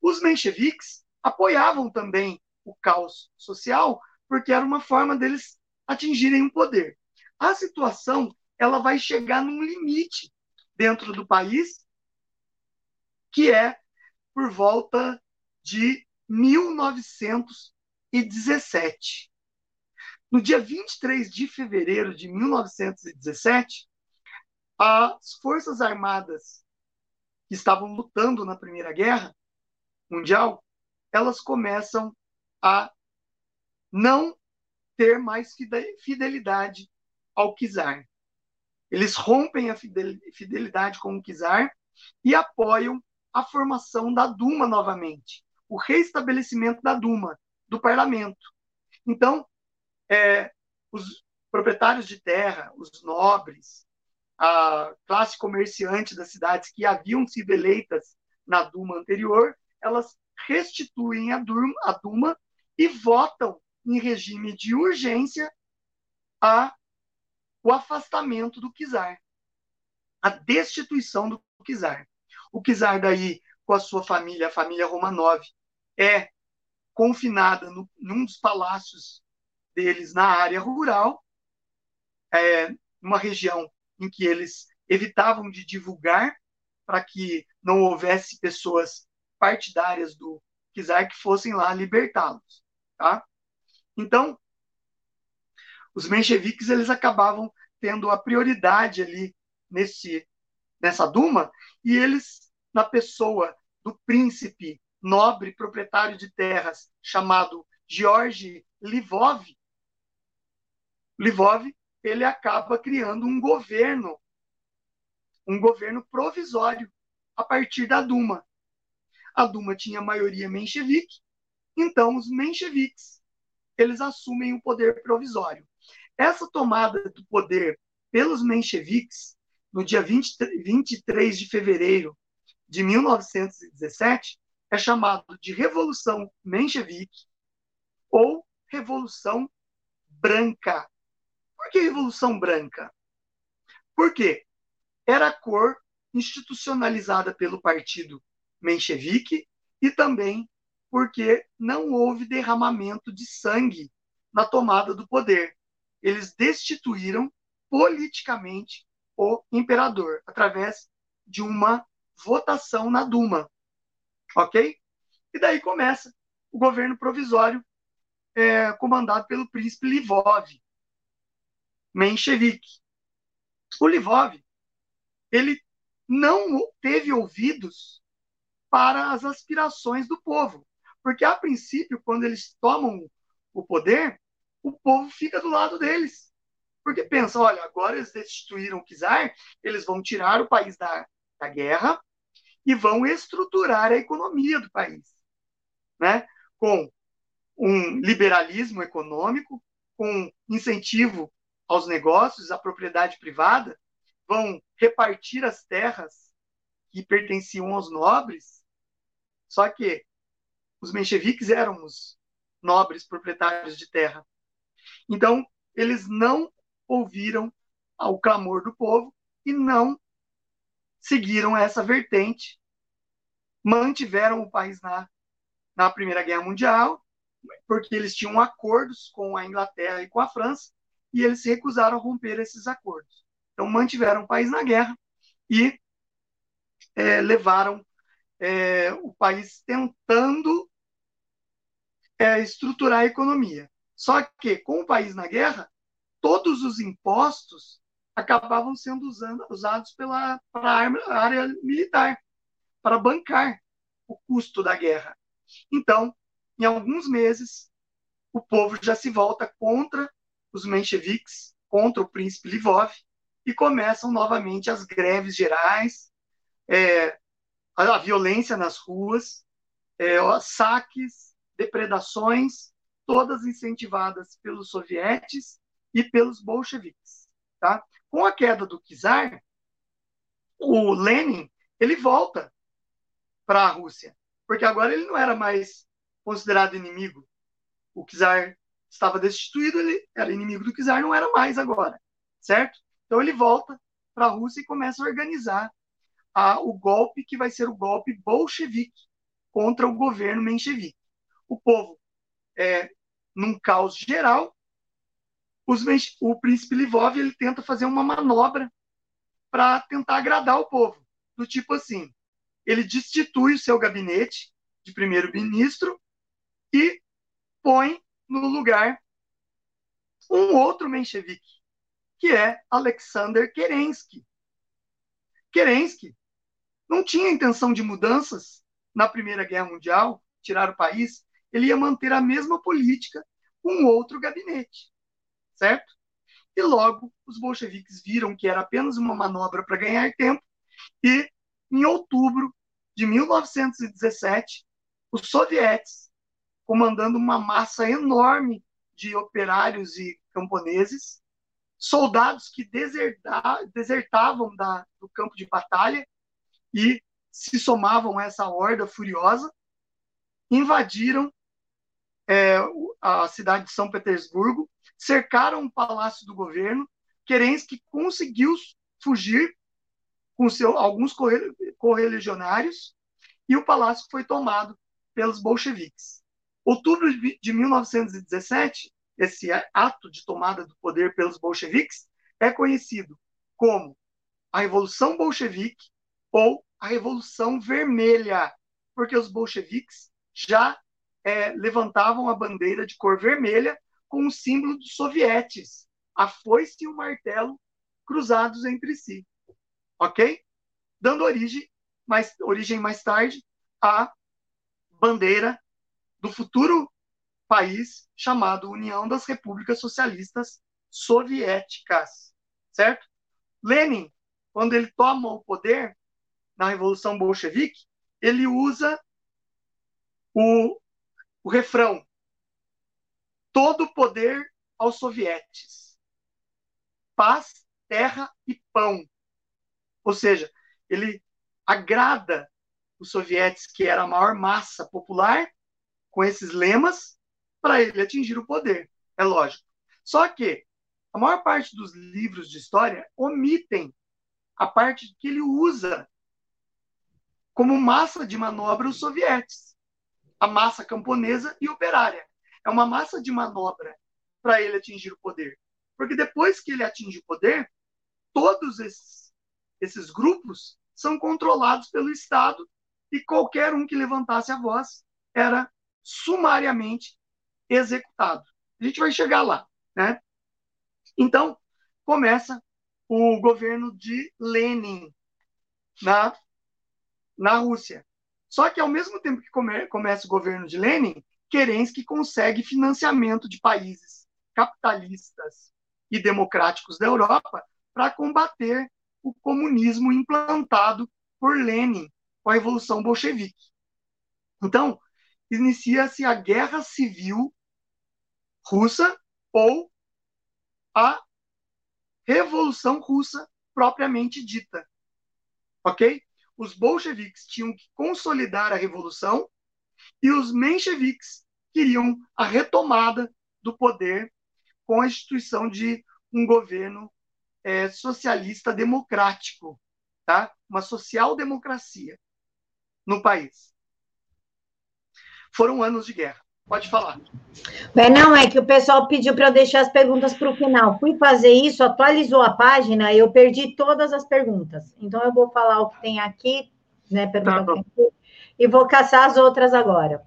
Os mencheviques apoiavam também o caos social, porque era uma forma deles atingirem o poder. A situação ela vai chegar num limite dentro do país, que é por volta de 1900 1917. No dia 23 de fevereiro de 1917, as Forças Armadas que estavam lutando na Primeira Guerra Mundial, elas começam a não ter mais fidelidade ao czar. Eles rompem a fidelidade com o czar e apoiam a formação da Duma novamente, o reestabelecimento da Duma, do parlamento. Então, é, os proprietários de terra, os nobres, a classe comerciante das cidades que haviam sido eleitas na Duma anterior, elas restituem a Duma, a Duma e votam em regime de urgência a, o afastamento do czar, a destituição do czar. O czar daí, com a sua família, a família Romanov, é confinada no, num dos palácios deles na área rural, é, uma região em que eles evitavam de divulgar para que não houvesse pessoas partidárias do czar que fossem lá libertá-los, tá? Então, os mencheviques eles acabavam tendo a prioridade ali nesse nessa Duma e eles na pessoa do príncipe nobre proprietário de terras chamado George Livov Livov ele acaba criando um governo, um governo provisório a partir da Duma. A Duma tinha maioria menchevique, então os mencheviques eles assumem o poder provisório. Essa tomada do poder pelos mencheviques, no dia 20, 23 de fevereiro de 1917, é chamado de Revolução Menchevique ou Revolução Branca. Por que Revolução Branca? Porque era a cor institucionalizada pelo partido menchevique e também porque não houve derramamento de sangue na tomada do poder. Eles destituíram politicamente o imperador através de uma votação na Duma. Ok? E daí começa o governo provisório é, comandado pelo príncipe Livov, menchevique. O Livov, ele não teve ouvidos para as aspirações do povo, porque a princípio, quando eles tomam o poder, o povo fica do lado deles, porque pensa, olha, agora eles destituíram o czar, eles vão tirar o país da, da guerra e vão estruturar a economia do país, né? Com um liberalismo econômico, com incentivo aos negócios, à propriedade privada, vão repartir as terras que pertenciam aos nobres. Só que os mencheviques eram os nobres proprietários de terra. Então, eles não ouviram o clamor do povo e não seguiram essa vertente, mantiveram o país na, na Primeira Guerra Mundial, porque eles tinham acordos com a Inglaterra e com a França, e eles se recusaram a romper esses acordos. Então, mantiveram o país na guerra e é, levaram é, o país tentando é, estruturar a economia. Só que, com o país na guerra, todos os impostos acabavam sendo usando, usados pela para a área militar, para bancar o custo da guerra. Então, em alguns meses, o povo já se volta contra os mencheviques contra o príncipe Livov e começam novamente as greves gerais, é, a violência nas ruas, é, saques, depredações, todas incentivadas pelos sovietes e pelos bolcheviques. Tá? Com a queda do czar, o Lenin ele volta para a Rússia, porque agora ele não era mais considerado inimigo. O czar estava destituído, ele era inimigo do czar, não era mais agora, certo? Então ele volta para a Rússia e começa a organizar a, o golpe que vai ser o golpe bolchevique contra o governo menchevique. O povo é num caos geral. Os, o príncipe Livov ele tenta fazer uma manobra para tentar agradar o povo, do tipo assim, ele destitui o seu gabinete de primeiro-ministro e põe no lugar um outro menchevique, que é Alexander Kerensky. Kerensky não tinha intenção de mudanças na Primeira Guerra Mundial, tirar o país, ele ia manter a mesma política com outro gabinete, certo? E logo os bolcheviques viram que era apenas uma manobra para ganhar tempo e em outubro de 1917, os sovietes comandando uma massa enorme de operários e camponeses, soldados que deserta, desertavam da, do campo de batalha e se somavam a essa horda furiosa, invadiram é, a cidade de São Petersburgo, cercaram o palácio do governo. Kerensky conseguiu fugir com seu, alguns correligionários e o palácio foi tomado pelos bolcheviques. Outubro de 1917, esse ato de tomada do poder pelos bolcheviques é conhecido como a Revolução Bolchevique ou a Revolução Vermelha, porque os bolcheviques já é, levantavam a bandeira de cor vermelha com o símbolo dos sovietes, a foice e o martelo cruzados entre si, ok? Dando origem mais, origem mais tarde à bandeira do futuro país chamado União das Repúblicas Socialistas Soviéticas, certo? Lenin, quando ele toma o poder na Revolução Bolchevique, ele usa o, o refrão: todo poder aos sovietes, paz, terra e pão. Ou seja, ele agrada os sovietes, que era a maior massa popular, com esses lemas, para ele atingir o poder. É lógico. Só que a maior parte dos livros de história omitem a parte que ele usa como massa de manobra os sovietes, a massa camponesa e operária. É uma massa de manobra para ele atingir o poder. Porque depois que ele atinge o poder, todos esses, esses grupos são controlados pelo Estado e qualquer um que levantasse a voz era sumariamente executado. A gente vai chegar lá, né? Então, começa o governo de Lenin na na Rússia. Só que, ao mesmo tempo que come, começa o governo de Lenin, Kerensky consegue financiamento de países capitalistas e democráticos da Europa para combater o comunismo implantado por Lenin com a Revolução Bolchevique. Então, inicia-se a Guerra Civil Russa ou a Revolução Russa propriamente dita. Ok? Os bolcheviques tinham que consolidar a revolução e os mencheviques queriam a retomada do poder com a instituição de um governo é, socialista democrático, tá? uma social-democracia no país. Foram anos de guerra. Pode falar. É, não, é que o pessoal pediu para eu deixar as perguntas para o final. Fui fazer isso, atualizou a página, eu perdi todas as perguntas. Então, eu vou falar o que tem aqui, né? Pergunta tá aqui, e vou caçar as outras agora.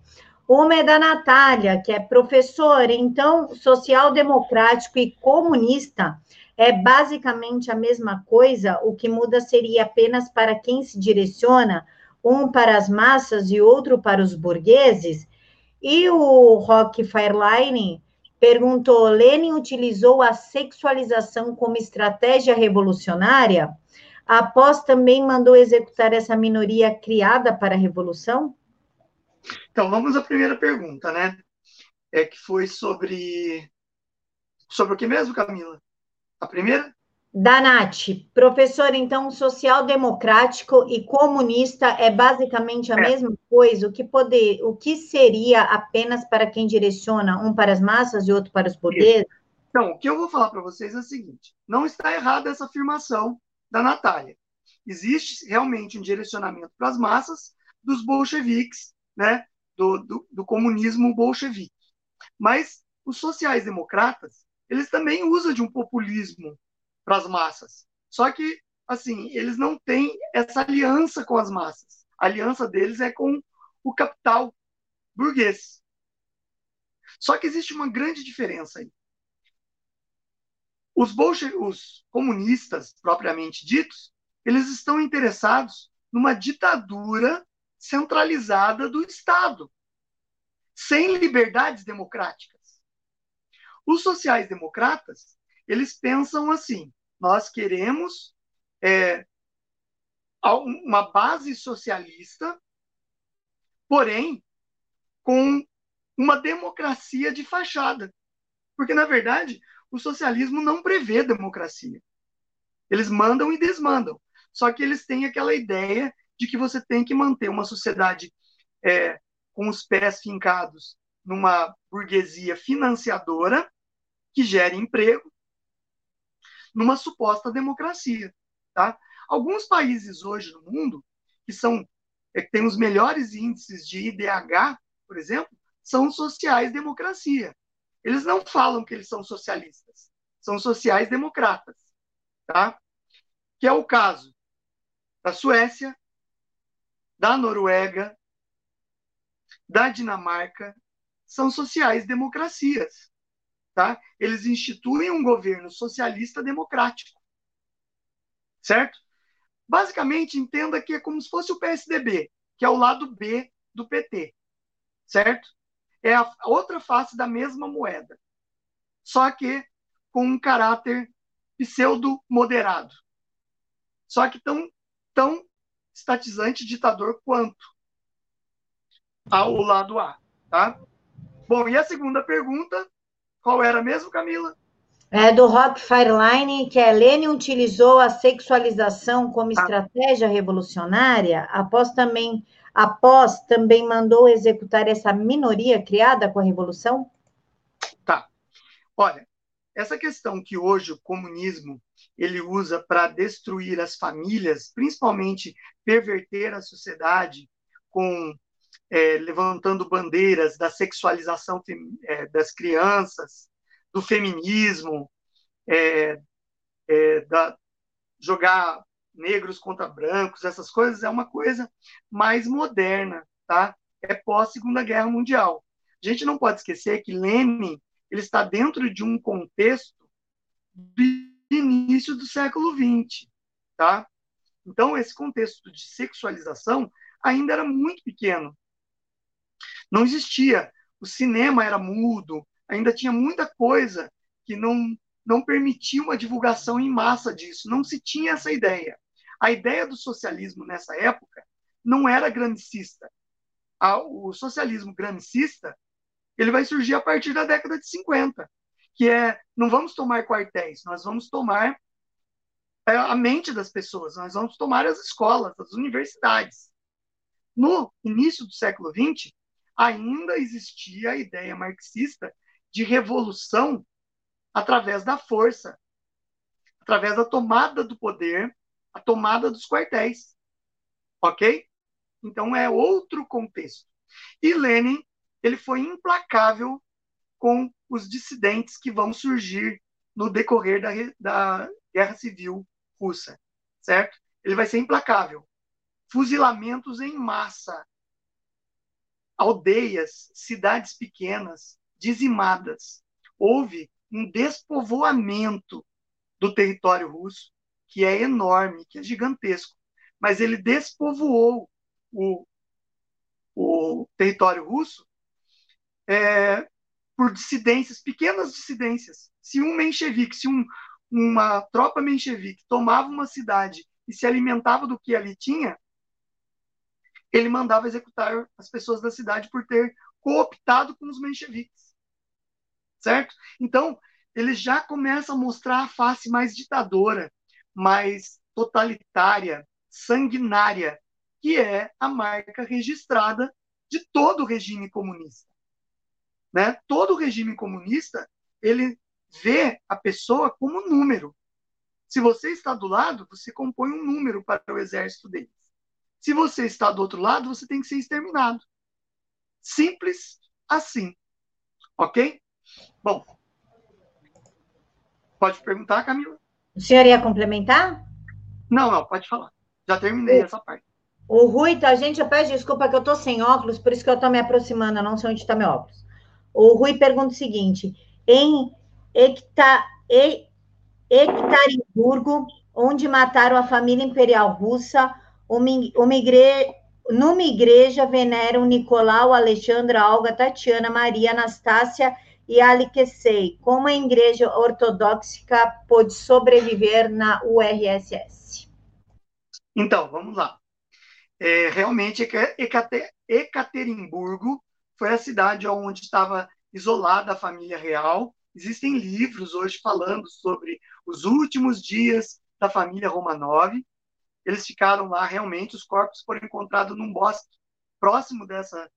Uma é da Natália, que é professora, então, social-democrático e comunista é basicamente a mesma coisa, o que muda seria apenas para quem se direciona, um para as massas e outro para os burgueses? E o Rock Fireline perguntou: Lenin utilizou a sexualização como estratégia revolucionária? Após também mandou executar essa minoria criada para a revolução? Então, vamos à primeira pergunta, né? É que foi sobre. Sobre o que mesmo, Camila? A primeira? Da Nath, professor, então, social-democrático e comunista é basicamente a é. mesma coisa? O que, poder, o que seria apenas para quem direciona, um para as massas e outro para os poderes? Então, o que eu vou falar para vocês é o seguinte: não está errada essa afirmação da Natália. Existe realmente um direcionamento para as massas dos bolcheviques, né, do, do, do comunismo bolchevique. Mas os sociais-democratas, eles também usam de um populismo para as massas. Só que, assim, eles não têm essa aliança com as massas. A aliança deles é com o capital burguês. Só que existe uma grande diferença aí. Os, bolche os comunistas, propriamente ditos, eles estão interessados numa ditadura centralizada do Estado, sem liberdades democráticas. Os sociais-democratas, eles pensam assim: nós queremos é, uma base socialista, porém com uma democracia de fachada. Porque, na verdade, o socialismo não prevê democracia. Eles mandam e desmandam. Só que eles têm aquela ideia de que você tem que manter uma sociedade é, com os pés fincados numa burguesia financiadora que gere emprego, numa suposta democracia. Tá? Alguns países hoje no mundo, que são é, que têm os melhores índices de IDH, por exemplo, são sociais-democracia. Eles não falam que eles são socialistas, são sociais-democratas. Tá? Que é o caso da Suécia, da Noruega, da Dinamarca, são sociais-democracias. Tá? Eles instituem um governo socialista democrático. Certo? Basicamente, entenda que é como se fosse o PSDB, que é o lado B do PT. Certo? É a outra face da mesma moeda. Só que com um caráter pseudo-moderado. Só que tão, tão estatizante ditador quanto ao lado A. Tá? Bom, e a segunda pergunta, qual era mesmo, Camila? É do Rock Fireline, que é Lenin utilizou a sexualização como ah. estratégia revolucionária, após também, após também mandou executar essa minoria criada com a revolução? Tá. Olha, essa questão que hoje o comunismo ele usa para destruir as famílias, principalmente perverter a sociedade com é, levantando bandeiras da sexualização é, das crianças, do feminismo, é, é, da, jogar negros contra brancos, essas coisas é uma coisa mais moderna, tá? É pós Segunda Guerra Mundial. A gente não pode esquecer que Lenin ele está dentro de um contexto do início do século XX, tá? Então esse contexto de sexualização ainda era muito pequeno. Não existia. O cinema era mudo, ainda tinha muita coisa que não, não permitia uma divulgação em massa disso. Não se tinha essa ideia. A ideia do socialismo nessa época não era gramicista. O socialismo gramicista ele vai surgir a partir da década de 50, que é não vamos tomar quartéis, nós vamos tomar é, a mente das pessoas, nós vamos tomar as escolas, as universidades. No início do século XX, ainda existia a ideia marxista de revolução através da força, através da tomada do poder, a tomada dos quartéis. Ok? Então é outro contexto. E Lenin ele foi implacável com os dissidentes que vão surgir no decorrer da, da Guerra Civil Russa, certo? Ele vai ser implacável. Fuzilamentos em massa, aldeias, cidades pequenas, dizimadas. Houve um despovoamento do território russo, que é enorme, que é gigantesco. Mas ele despovoou o, o território russo é, por dissidências, pequenas dissidências. Se um menchevique, se um, uma tropa menchevique tomava uma cidade e se alimentava do que ali tinha, ele mandava executar as pessoas da cidade por ter cooptado com os mencheviques. Certo? Então, ele já começa a mostrar a face mais ditadora, mais totalitária, sanguinária, que é a marca registrada de todo o regime comunista. Né? Todo regime comunista ele vê a pessoa como número. Se você está do lado, você compõe um número para o exército deles. Se você está do outro lado, você tem que ser exterminado. Simples assim. Ok? Bom. Pode perguntar, Camila? O senhor ia complementar? Não, não, pode falar. Já terminei o, essa parte. O Rui, tá, gente, eu peço desculpa que eu tô sem óculos, por isso que eu tô me aproximando, eu não sei onde está meu óculos. O Rui pergunta o seguinte: em Hecta, Hectarimburgo, onde mataram a família imperial russa, uma, numa igreja veneram Nicolau, Alexandra, Olga, Tatiana, Maria, Anastácia e Alexei. Como a igreja ortodoxa pôde sobreviver na URSS? Então, vamos lá. É, realmente, Ekaterimburgo foi a cidade onde estava isolada a família real Existem livros hoje falando sobre os últimos dias da família Romanov. Eles ficaram lá realmente, os corpos foram encontrados num bosque próximo dessa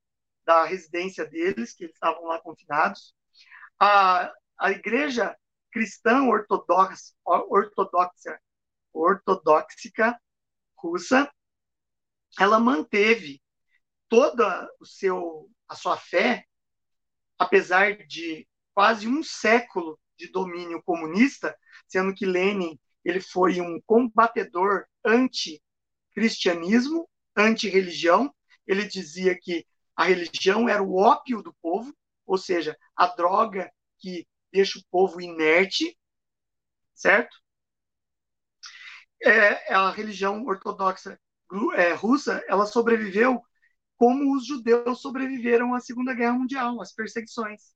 da residência deles, que eles estavam lá confinados. A, a igreja cristã ortodoxa, ortodoxa, ortodoxica russa, ela manteve toda o seu a sua fé, apesar de quase um século de domínio comunista, sendo que Lenin ele foi um combatedor anti-cristianismo, anti-religião. Ele dizia que a religião era o ópio do povo, ou seja, a droga que deixa o povo inerte, certo? É, a religião ortodoxa é, russa, ela sobreviveu como os judeus sobreviveram à Segunda Guerra Mundial, às perseguições,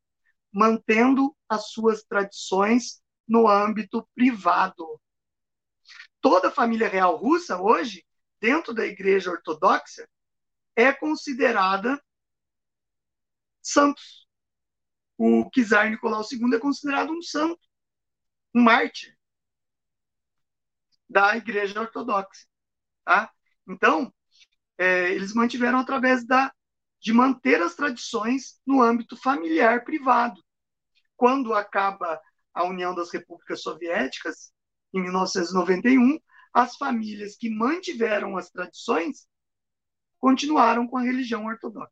mantendo as suas tradições no âmbito privado. Toda a família real russa, hoje, dentro da Igreja Ortodoxa, é considerada santos. O czar Nicolau II é considerado um santo, um mártir da Igreja Ortodoxa. Tá? Então, é, eles mantiveram através da, de manter as tradições no âmbito familiar privado. Quando acaba a União das Repúblicas Soviéticas, em 1991, as famílias que mantiveram as tradições continuaram com a religião ortodoxa.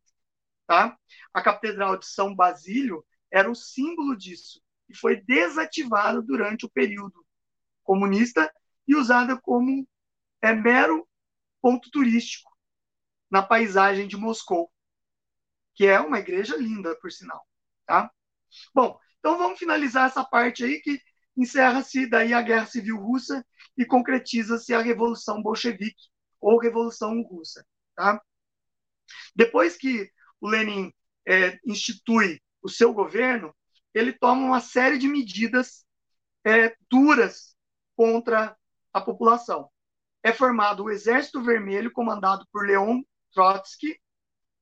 Tá? A Catedral de São Basílio era o símbolo disso e foi desativada durante o período comunista e usada como é, mero ponto turístico na paisagem de Moscou, que é uma igreja linda, por sinal. Tá? Bom, então vamos finalizar essa parte aí que encerra-se daí a Guerra Civil Russa e concretiza-se a Revolução Bolchevique ou Revolução Russa. Tá? Depois que o Lenin é, institui o seu governo, ele toma uma série de medidas é, duras contra a população. É formado o Exército Vermelho, comandado por Leon Trotsky,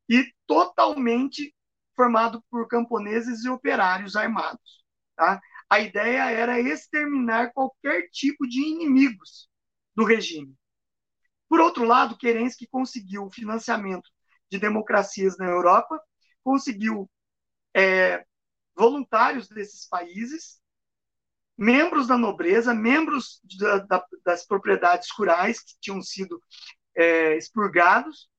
e totalmente formado por camponeses e operários armados. Tá? A ideia era exterminar qualquer tipo de inimigos do regime. Por outro lado, Kerensky conseguiu o financiamento de democracias na Europa, conseguiu é, voluntários desses países, membros da nobreza, membros da, da, das propriedades rurais que tinham sido é, expurgados,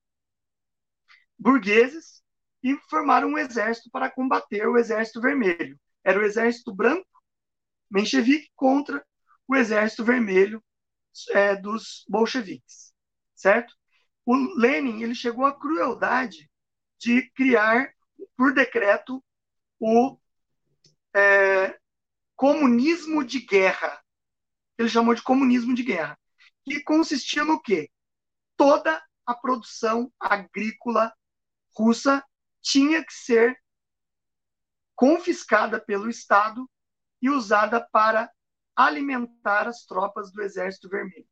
burgueses, e formaram um exército para combater o exército vermelho. Era o exército branco, menchevique, contra o exército vermelho é, dos bolcheviques, certo? O Lenin ele chegou à crueldade de criar, por decreto, o é, comunismo de guerra. Ele chamou de comunismo de guerra. Que consistia no quê? Toda a produção agrícola russa tinha que ser confiscada pelo Estado e usada para alimentar as tropas do Exército Vermelho.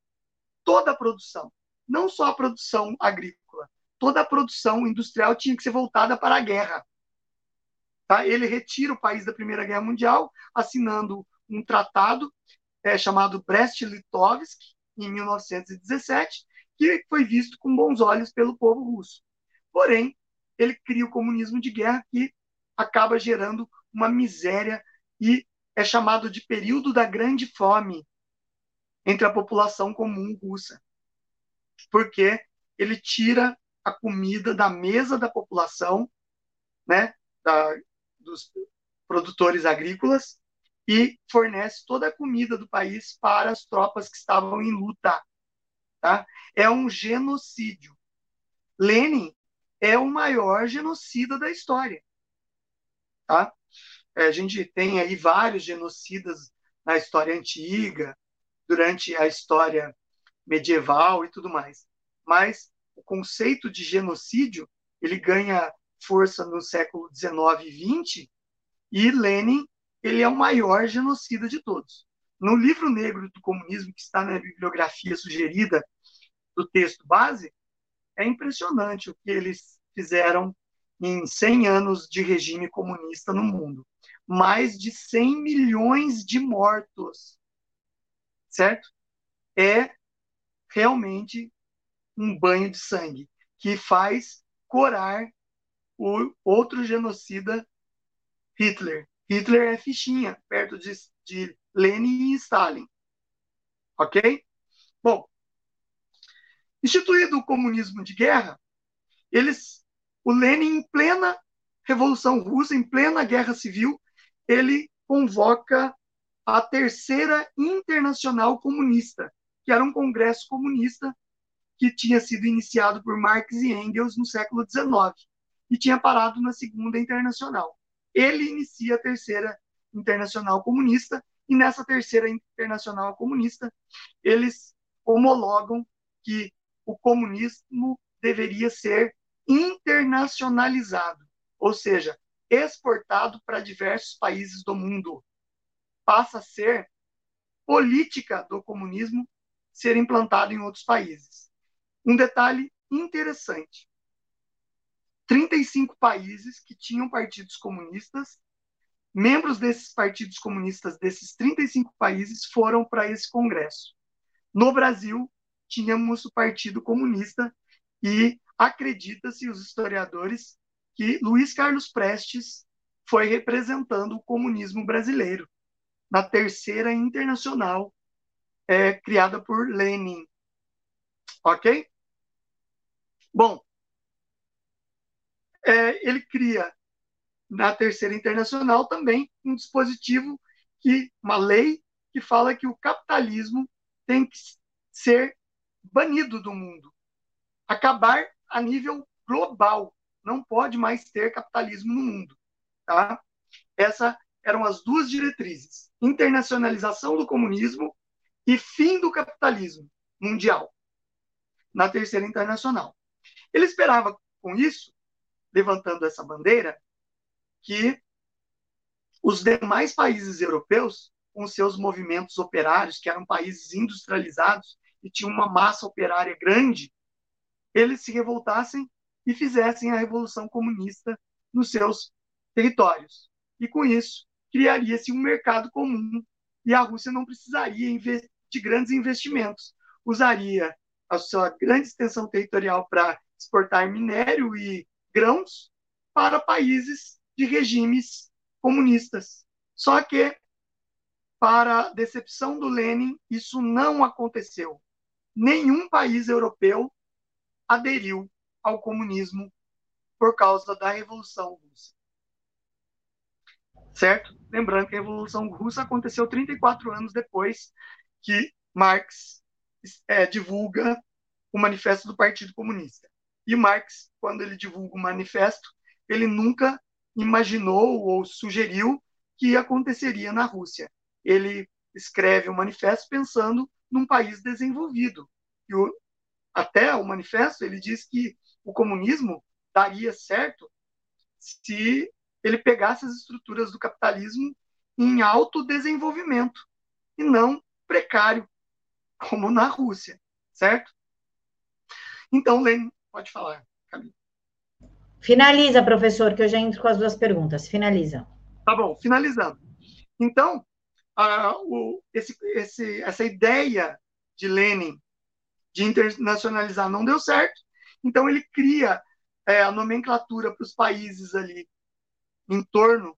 Toda a produção, não só a produção agrícola, toda a produção industrial tinha que ser voltada para a guerra. Tá? Ele retira o país da Primeira Guerra Mundial, assinando um tratado é, chamado Brest-Litovsk, em 1917, que foi visto com bons olhos pelo povo russo. Porém, ele cria o comunismo de guerra, que acaba gerando uma miséria e é chamado de período da grande fome entre a população comum russa, porque ele tira a comida da mesa da população, né, da, dos produtores agrícolas e fornece toda a comida do país para as tropas que estavam em luta. Tá? É um genocídio. Lenin é o maior genocida da história. Tá? É, a gente tem aí vários genocidas na história antiga, durante a história medieval e tudo mais. Mas o conceito de genocídio ele ganha força no século 19 e 20 e Lenin ele é o maior genocida de todos. No livro negro do comunismo que está na bibliografia sugerida do texto base, é impressionante o que eles fizeram em 100 anos de regime comunista no mundo. Mais de 100 milhões de mortos. Certo? É realmente um banho de sangue que faz corar o outro genocida Hitler. Hitler é fichinha perto de, de Lenin e Stalin. Ok? Bom, instituído o comunismo de guerra, eles, o Lenin, em plena Revolução Russa, em plena Guerra Civil, ele convoca a Terceira Internacional Comunista, que era um congresso comunista que tinha sido iniciado por Marx e Engels no século XIX e tinha parado na Segunda Internacional. Ele inicia a Terceira Internacional Comunista e nessa Terceira Internacional Comunista eles homologam que o comunismo deveria ser internacionalizado, ou seja, exportado para diversos países do mundo. Passa a ser política do comunismo ser implantado em outros países. Um detalhe interessante: 35 países que tinham partidos comunistas, membros desses partidos comunistas desses 35 países foram para esse congresso. No Brasil, tínhamos o Partido Comunista e acredita-se os historiadores que Luiz Carlos Prestes foi representando o comunismo brasileiro na Terceira Internacional é, criada por Lenin. Ok? Bom, é, ele cria na Terceira Internacional também um dispositivo que uma lei que fala que o capitalismo tem que ser banido do mundo, acabar a nível global. Não pode mais ter capitalismo no mundo, tá? Essas eram as duas diretrizes: internacionalização do comunismo e fim do capitalismo mundial na Terceira Internacional. Ele esperava com isso, levantando essa bandeira, que os demais países europeus, com seus movimentos operários, que eram países industrializados e tinham uma massa operária grande, eles se revoltassem e fizessem a revolução comunista nos seus territórios. E com isso, criaria-se um mercado comum e a Rússia não precisaria de grandes investimentos. Usaria a sua grande extensão territorial para exportar minério e grãos para países de regimes comunistas. Só que, para decepção do Lenin, isso não aconteceu. Nenhum país europeu aderiu ao comunismo por causa da Revolução Russa. Certo? Lembrando que a Revolução Russa aconteceu 34 anos depois que Marx é, divulga o manifesto do Partido Comunista. E Marx, quando ele divulga o manifesto, ele nunca imaginou ou sugeriu que aconteceria na Rússia. Ele escreve o manifesto pensando num país desenvolvido. E o, até o manifesto ele diz que o comunismo daria certo se ele pegasse as estruturas do capitalismo em alto desenvolvimento e não precário, como na Rússia, certo? Então, Lênin, pode falar, Camila. Finaliza, professor, que eu já entro com as duas perguntas. Finaliza. Tá bom, finalizando. Então, o, esse, esse, essa ideia de Lenin de internacionalizar não deu certo, então ele cria é, a nomenclatura para os países ali em torno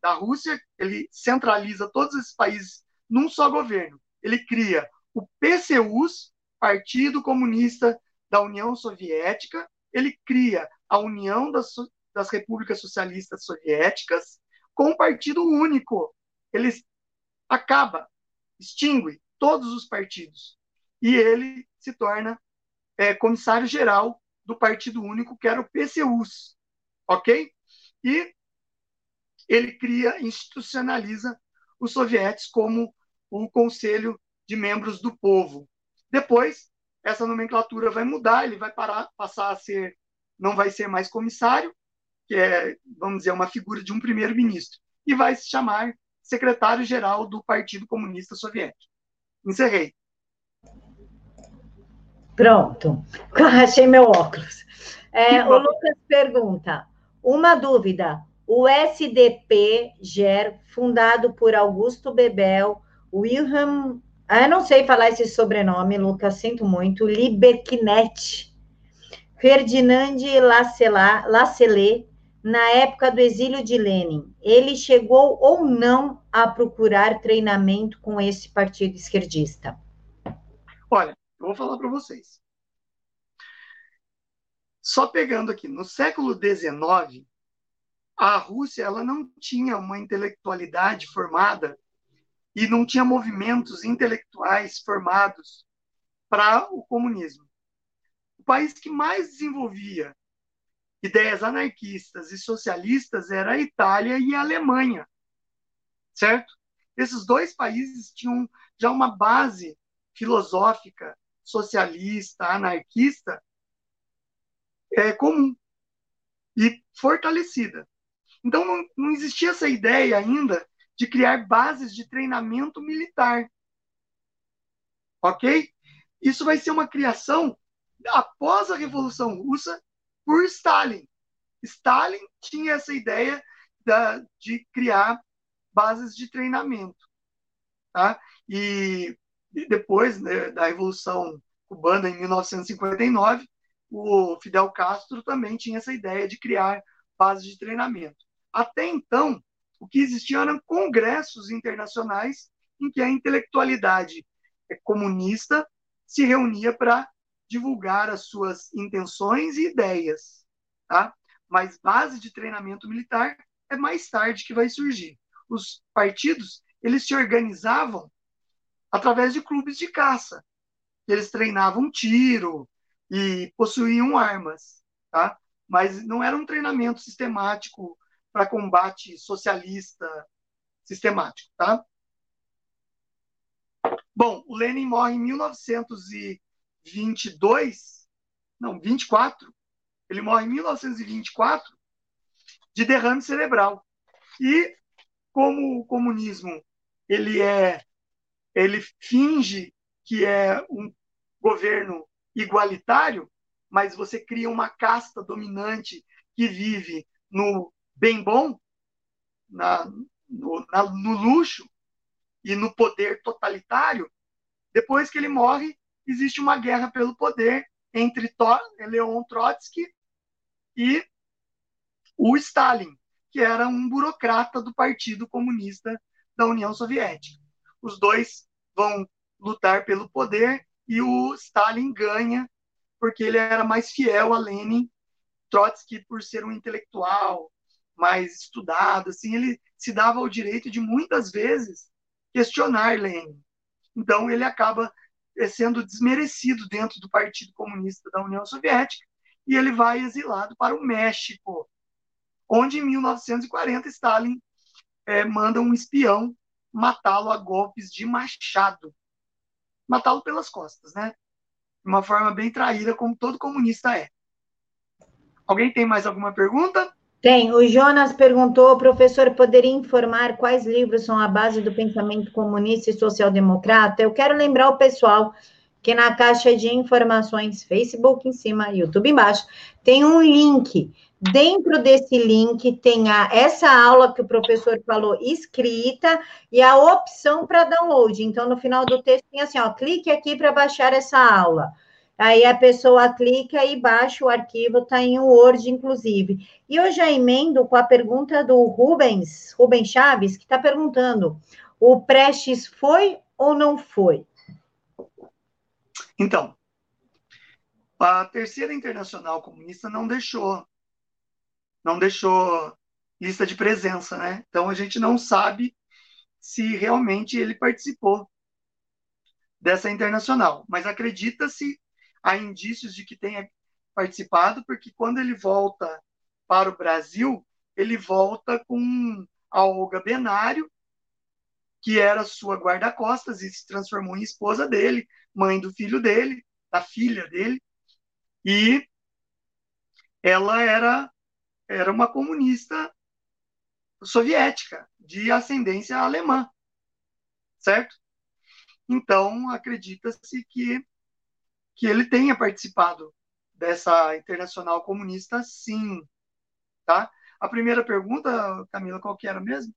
da Rússia, ele centraliza todos esses países num só governo. Ele cria o PCUs, Partido Comunista da União Soviética, ele cria a União das, das Repúblicas Socialistas Soviéticas com um partido único. Ele acaba, extingue todos os partidos. E ele se torna é, comissário-geral do Partido Único, que era o PCUS. Ok? E ele cria, institucionaliza os sovietes como o Conselho de Membros do Povo. Depois, essa nomenclatura vai mudar, ele vai parar, passar a ser, não vai ser mais comissário, que é, vamos dizer, uma figura de um primeiro-ministro, e vai se chamar secretário-geral do Partido Comunista Soviético. Encerrei. Pronto, *laughs* achei meu óculos. É, o Lucas pergunta: uma dúvida. o SDP GER, fundado por Augusto Bebel, Wilhelm, ah, eu não sei falar esse sobrenome, Lucas, sinto muito, Liberknet, Ferdinand Lascelet, na época do exílio de Lenin, ele chegou ou não a procurar treinamento com esse partido esquerdista? Olha, eu vou falar para vocês. Só pegando aqui, no século XIX, a Rússia ela não tinha uma intelectualidade formada e não tinha movimentos intelectuais formados para o comunismo. O país que mais desenvolvia ideias anarquistas e socialistas era a Itália e a Alemanha, certo? Esses dois países tinham já uma base filosófica socialista, anarquista, é, comum e fortalecida. Então, não, não existia essa ideia ainda de criar bases de treinamento militar. Ok? Isso vai ser uma criação após a Revolução Russa por Stalin. Stalin tinha essa ideia da, de criar bases de treinamento. Tá? E, depois né, da Revolução Cubana, em 1959, o Fidel Castro também tinha essa ideia de criar bases de treinamento. Até então, o que existia eram congressos internacionais em que a intelectualidade comunista se reunia para divulgar as suas intenções e ideias, tá? Mas base de treinamento militar é mais tarde que vai surgir. Os partidos, eles se organizavam através de clubes de caça. Eles treinavam tiro e possuíam armas, tá? Mas não era um treinamento sistemático para combate socialista sistemático, tá? Bom, o Lenin morre em 1900 e 22, não, 24, ele morre em 1924 de derrame cerebral. E como o comunismo ele é ele finge que é um governo igualitário, mas você cria uma casta dominante que vive no bem bom, na, no, na, no luxo e no poder totalitário, depois que ele morre, existe uma guerra pelo poder entre Leon Trotsky e o Stalin, que era um burocrata do Partido Comunista da União Soviética. Os dois vão lutar pelo poder e o Stalin ganha porque ele era mais fiel a Lenin. Trotsky, por ser um intelectual mais estudado, assim, ele se dava o direito de muitas vezes questionar Lenin. Então ele acaba é sendo desmerecido dentro do Partido Comunista da União Soviética e ele vai exilado para o México, onde em 1940 Stalin é, manda um espião matá-lo a golpes de machado, matá-lo pelas costas, né? De uma forma bem traída, como todo comunista é. Alguém tem mais alguma pergunta? Tem. O Jonas perguntou, professor, poderia informar quais livros são a base do pensamento comunista e social-democrata? Eu quero lembrar o pessoal que na caixa de informações, Facebook em cima, YouTube embaixo, tem um link. Dentro desse link tem a, essa aula que o professor falou escrita e a opção para download. Então, no final do texto tem assim, ó, clique aqui para baixar essa aula. Aí a pessoa clica e baixa o arquivo, está em Word, inclusive. E eu já emendo com a pergunta do Rubens, Rubens Chaves, que está perguntando: o Prestes foi ou não foi? Então, a Terceira Internacional Comunista não deixou, não deixou lista de presença, né? Então a gente não sabe se realmente ele participou dessa internacional, mas acredita-se há indícios de que tenha participado, porque quando ele volta para o Brasil, ele volta com a Olga Benário, que era sua guarda-costas e se transformou em esposa dele, mãe do filho dele, da filha dele, e ela era, era uma comunista soviética, de ascendência alemã, certo? Então, acredita-se que que ele tenha participado dessa internacional comunista, sim, tá? a primeira pergunta, Camila, qual que era mesmo?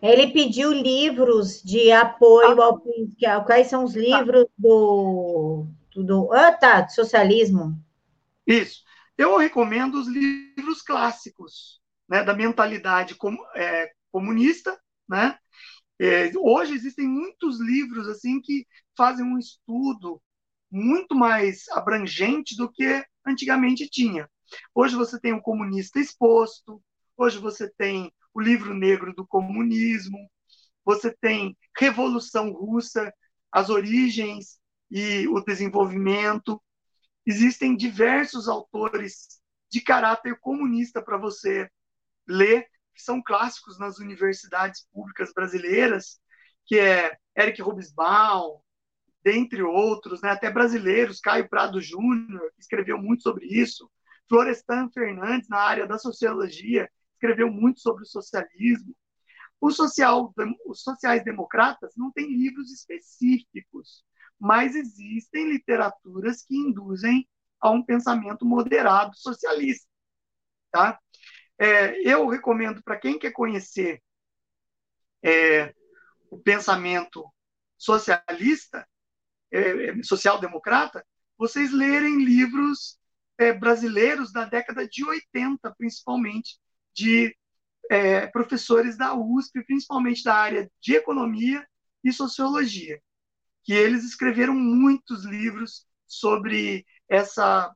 Ele pediu livros de apoio ah. ao quais são os livros tá. do, do ah tá, do socialismo. Isso. Eu recomendo os livros clássicos, né, da mentalidade com, é, comunista, né? É, hoje existem muitos livros assim que fazem um estudo muito mais abrangente do que antigamente tinha. Hoje você tem o comunista exposto, hoje você tem o livro negro do comunismo, você tem Revolução Russa, as origens e o desenvolvimento. Existem diversos autores de caráter comunista para você ler, que são clássicos nas universidades públicas brasileiras, que é Eric Hobsbawm, dentre outros, né, até brasileiros, Caio Prado Júnior, que escreveu muito sobre isso, Florestan Fernandes, na área da sociologia, escreveu muito sobre o socialismo. Social, os sociais-democratas não têm livros específicos, mas existem literaturas que induzem a um pensamento moderado socialista. Tá? É, eu recomendo para quem quer conhecer é, o pensamento socialista, é, é social-democrata, vocês lerem livros é, brasileiros da década de 80, principalmente, de é, professores da USP, principalmente da área de economia e sociologia, que eles escreveram muitos livros sobre essa.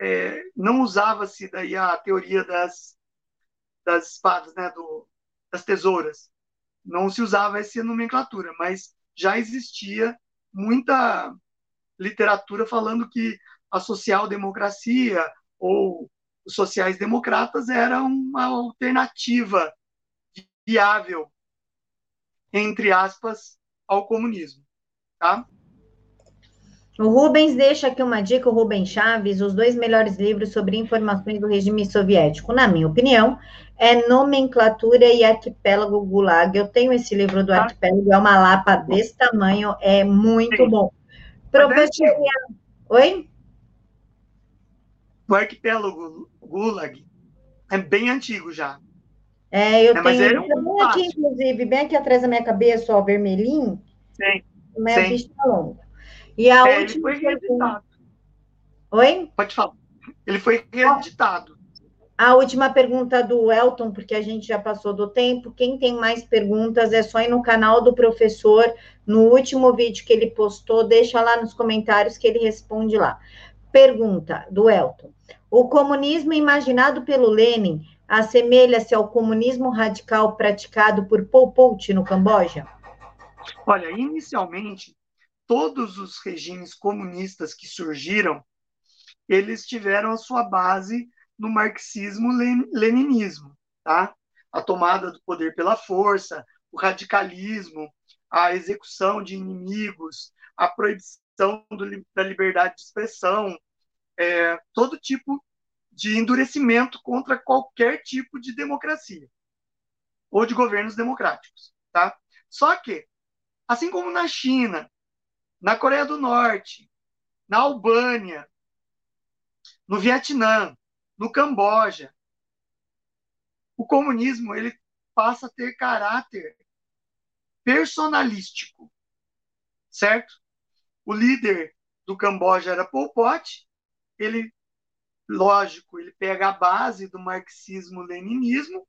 É, não usava-se daí a teoria das, das espadas, né, do, das tesouras. Não se usava essa nomenclatura, mas já existia muita literatura falando que a social-democracia ou os sociais-democratas era uma alternativa viável, entre aspas, ao comunismo. Tá? O Rubens deixa aqui uma dica, o Rubens Chaves, os dois melhores livros sobre informações do regime soviético, na minha opinião, é Nomenclatura e Arquipélago Gulag. Eu tenho esse livro do ah. Arquipélago, é uma lapa desse tamanho, é muito Sim. bom. Professor, oi? O Arquipélago Gulag é bem antigo já. É, eu é, tenho é um bem aqui, inclusive, bem aqui atrás da minha cabeça, ó, vermelhinho. Sim. Minha vista longa. E a é, última. Ele foi reeditado. Oi? Pode falar. Ele foi reeditado. A última pergunta do Elton, porque a gente já passou do tempo. Quem tem mais perguntas é só ir no canal do professor. No último vídeo que ele postou, deixa lá nos comentários que ele responde lá. Pergunta do Elton: O comunismo imaginado pelo Lenin assemelha-se ao comunismo radical praticado por Pol Pot no Camboja? Olha, inicialmente todos os regimes comunistas que surgiram, eles tiveram a sua base no marxismo-leninismo, tá? A tomada do poder pela força, o radicalismo, a execução de inimigos, a proibição do, da liberdade de expressão, é, todo tipo de endurecimento contra qualquer tipo de democracia ou de governos democráticos, tá? Só que, assim como na China, na Coreia do Norte, na Albânia, no Vietnã, no Camboja. O comunismo ele passa a ter caráter personalístico, certo? O líder do Camboja era Pol Pot, ele, lógico, ele pega a base do marxismo-leninismo,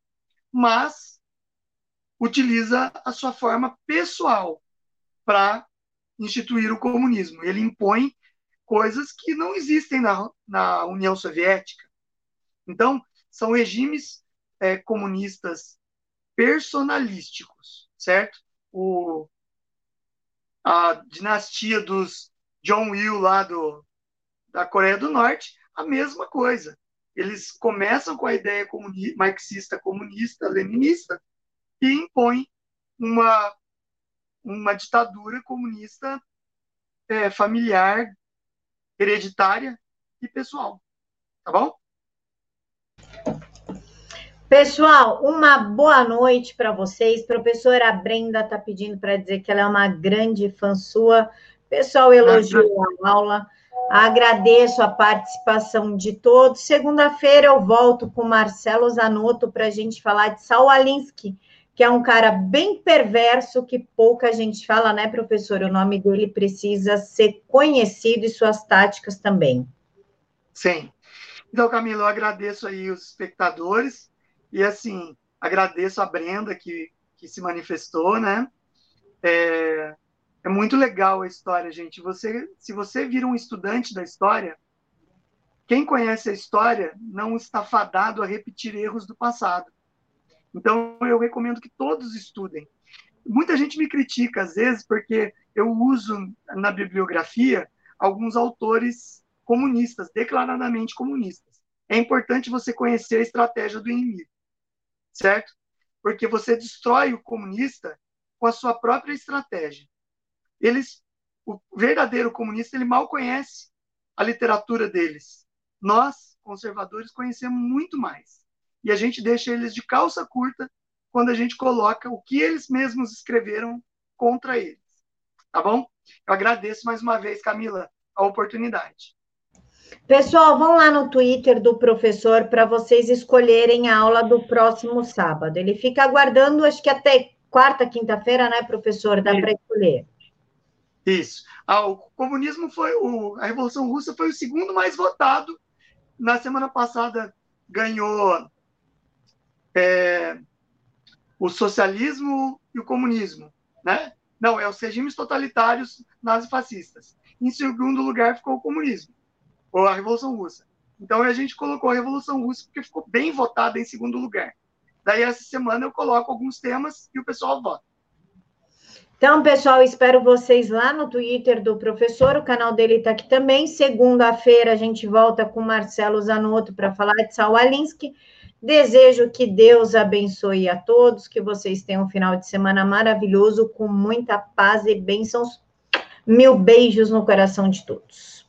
mas utiliza a sua forma pessoal para instituir o comunismo. Ele impõe coisas que não existem na, na União Soviética. Então, são regimes é, comunistas personalísticos, certo? O, a dinastia dos John Will lá do, da Coreia do Norte, a mesma coisa. Eles começam com a ideia comuni marxista, comunista, leninista e impõem uma uma ditadura comunista é, familiar, hereditária e pessoal. Tá bom? Pessoal, uma boa noite para vocês. Professora Brenda está pedindo para dizer que ela é uma grande fã sua. Pessoal elogiou a aula. Agradeço a participação de todos. Segunda-feira eu volto com Marcelo Zanotto para a gente falar de Saul Alinsky, que é um cara bem perverso que pouca gente fala, né, professor? O nome dele precisa ser conhecido e suas táticas também. Sim. Então, Camila, eu agradeço aí os espectadores e, assim, agradeço a Brenda que, que se manifestou, né? É, é muito legal a história, gente. Você, se você vira um estudante da história, quem conhece a história não está fadado a repetir erros do passado. Então, eu recomendo que todos estudem. Muita gente me critica, às vezes, porque eu uso na bibliografia alguns autores comunistas, declaradamente comunistas. É importante você conhecer a estratégia do inimigo, certo? Porque você destrói o comunista com a sua própria estratégia eles, o verdadeiro comunista, ele mal conhece a literatura deles. Nós, conservadores, conhecemos muito mais. E a gente deixa eles de calça curta quando a gente coloca o que eles mesmos escreveram contra eles. Tá bom? Eu agradeço mais uma vez, Camila, a oportunidade. Pessoal, vão lá no Twitter do professor para vocês escolherem a aula do próximo sábado. Ele fica aguardando, acho que até quarta, quinta-feira, né, professor? Dá para escolher. Isso. Ah, o comunismo foi o, a Revolução Russa foi o segundo mais votado. Na semana passada ganhou é, o socialismo e o comunismo, né? Não, é os regimes totalitários nazifascistas. Em segundo lugar ficou o comunismo, ou a Revolução Russa. Então a gente colocou a Revolução Russa porque ficou bem votada em segundo lugar. Daí essa semana eu coloco alguns temas e o pessoal vota. Então, pessoal, espero vocês lá no Twitter do professor. O canal dele está aqui também. Segunda-feira a gente volta com Marcelo Zanotto para falar de Saul Alinsky. Desejo que Deus abençoe a todos, que vocês tenham um final de semana maravilhoso, com muita paz e bênçãos. Mil beijos no coração de todos.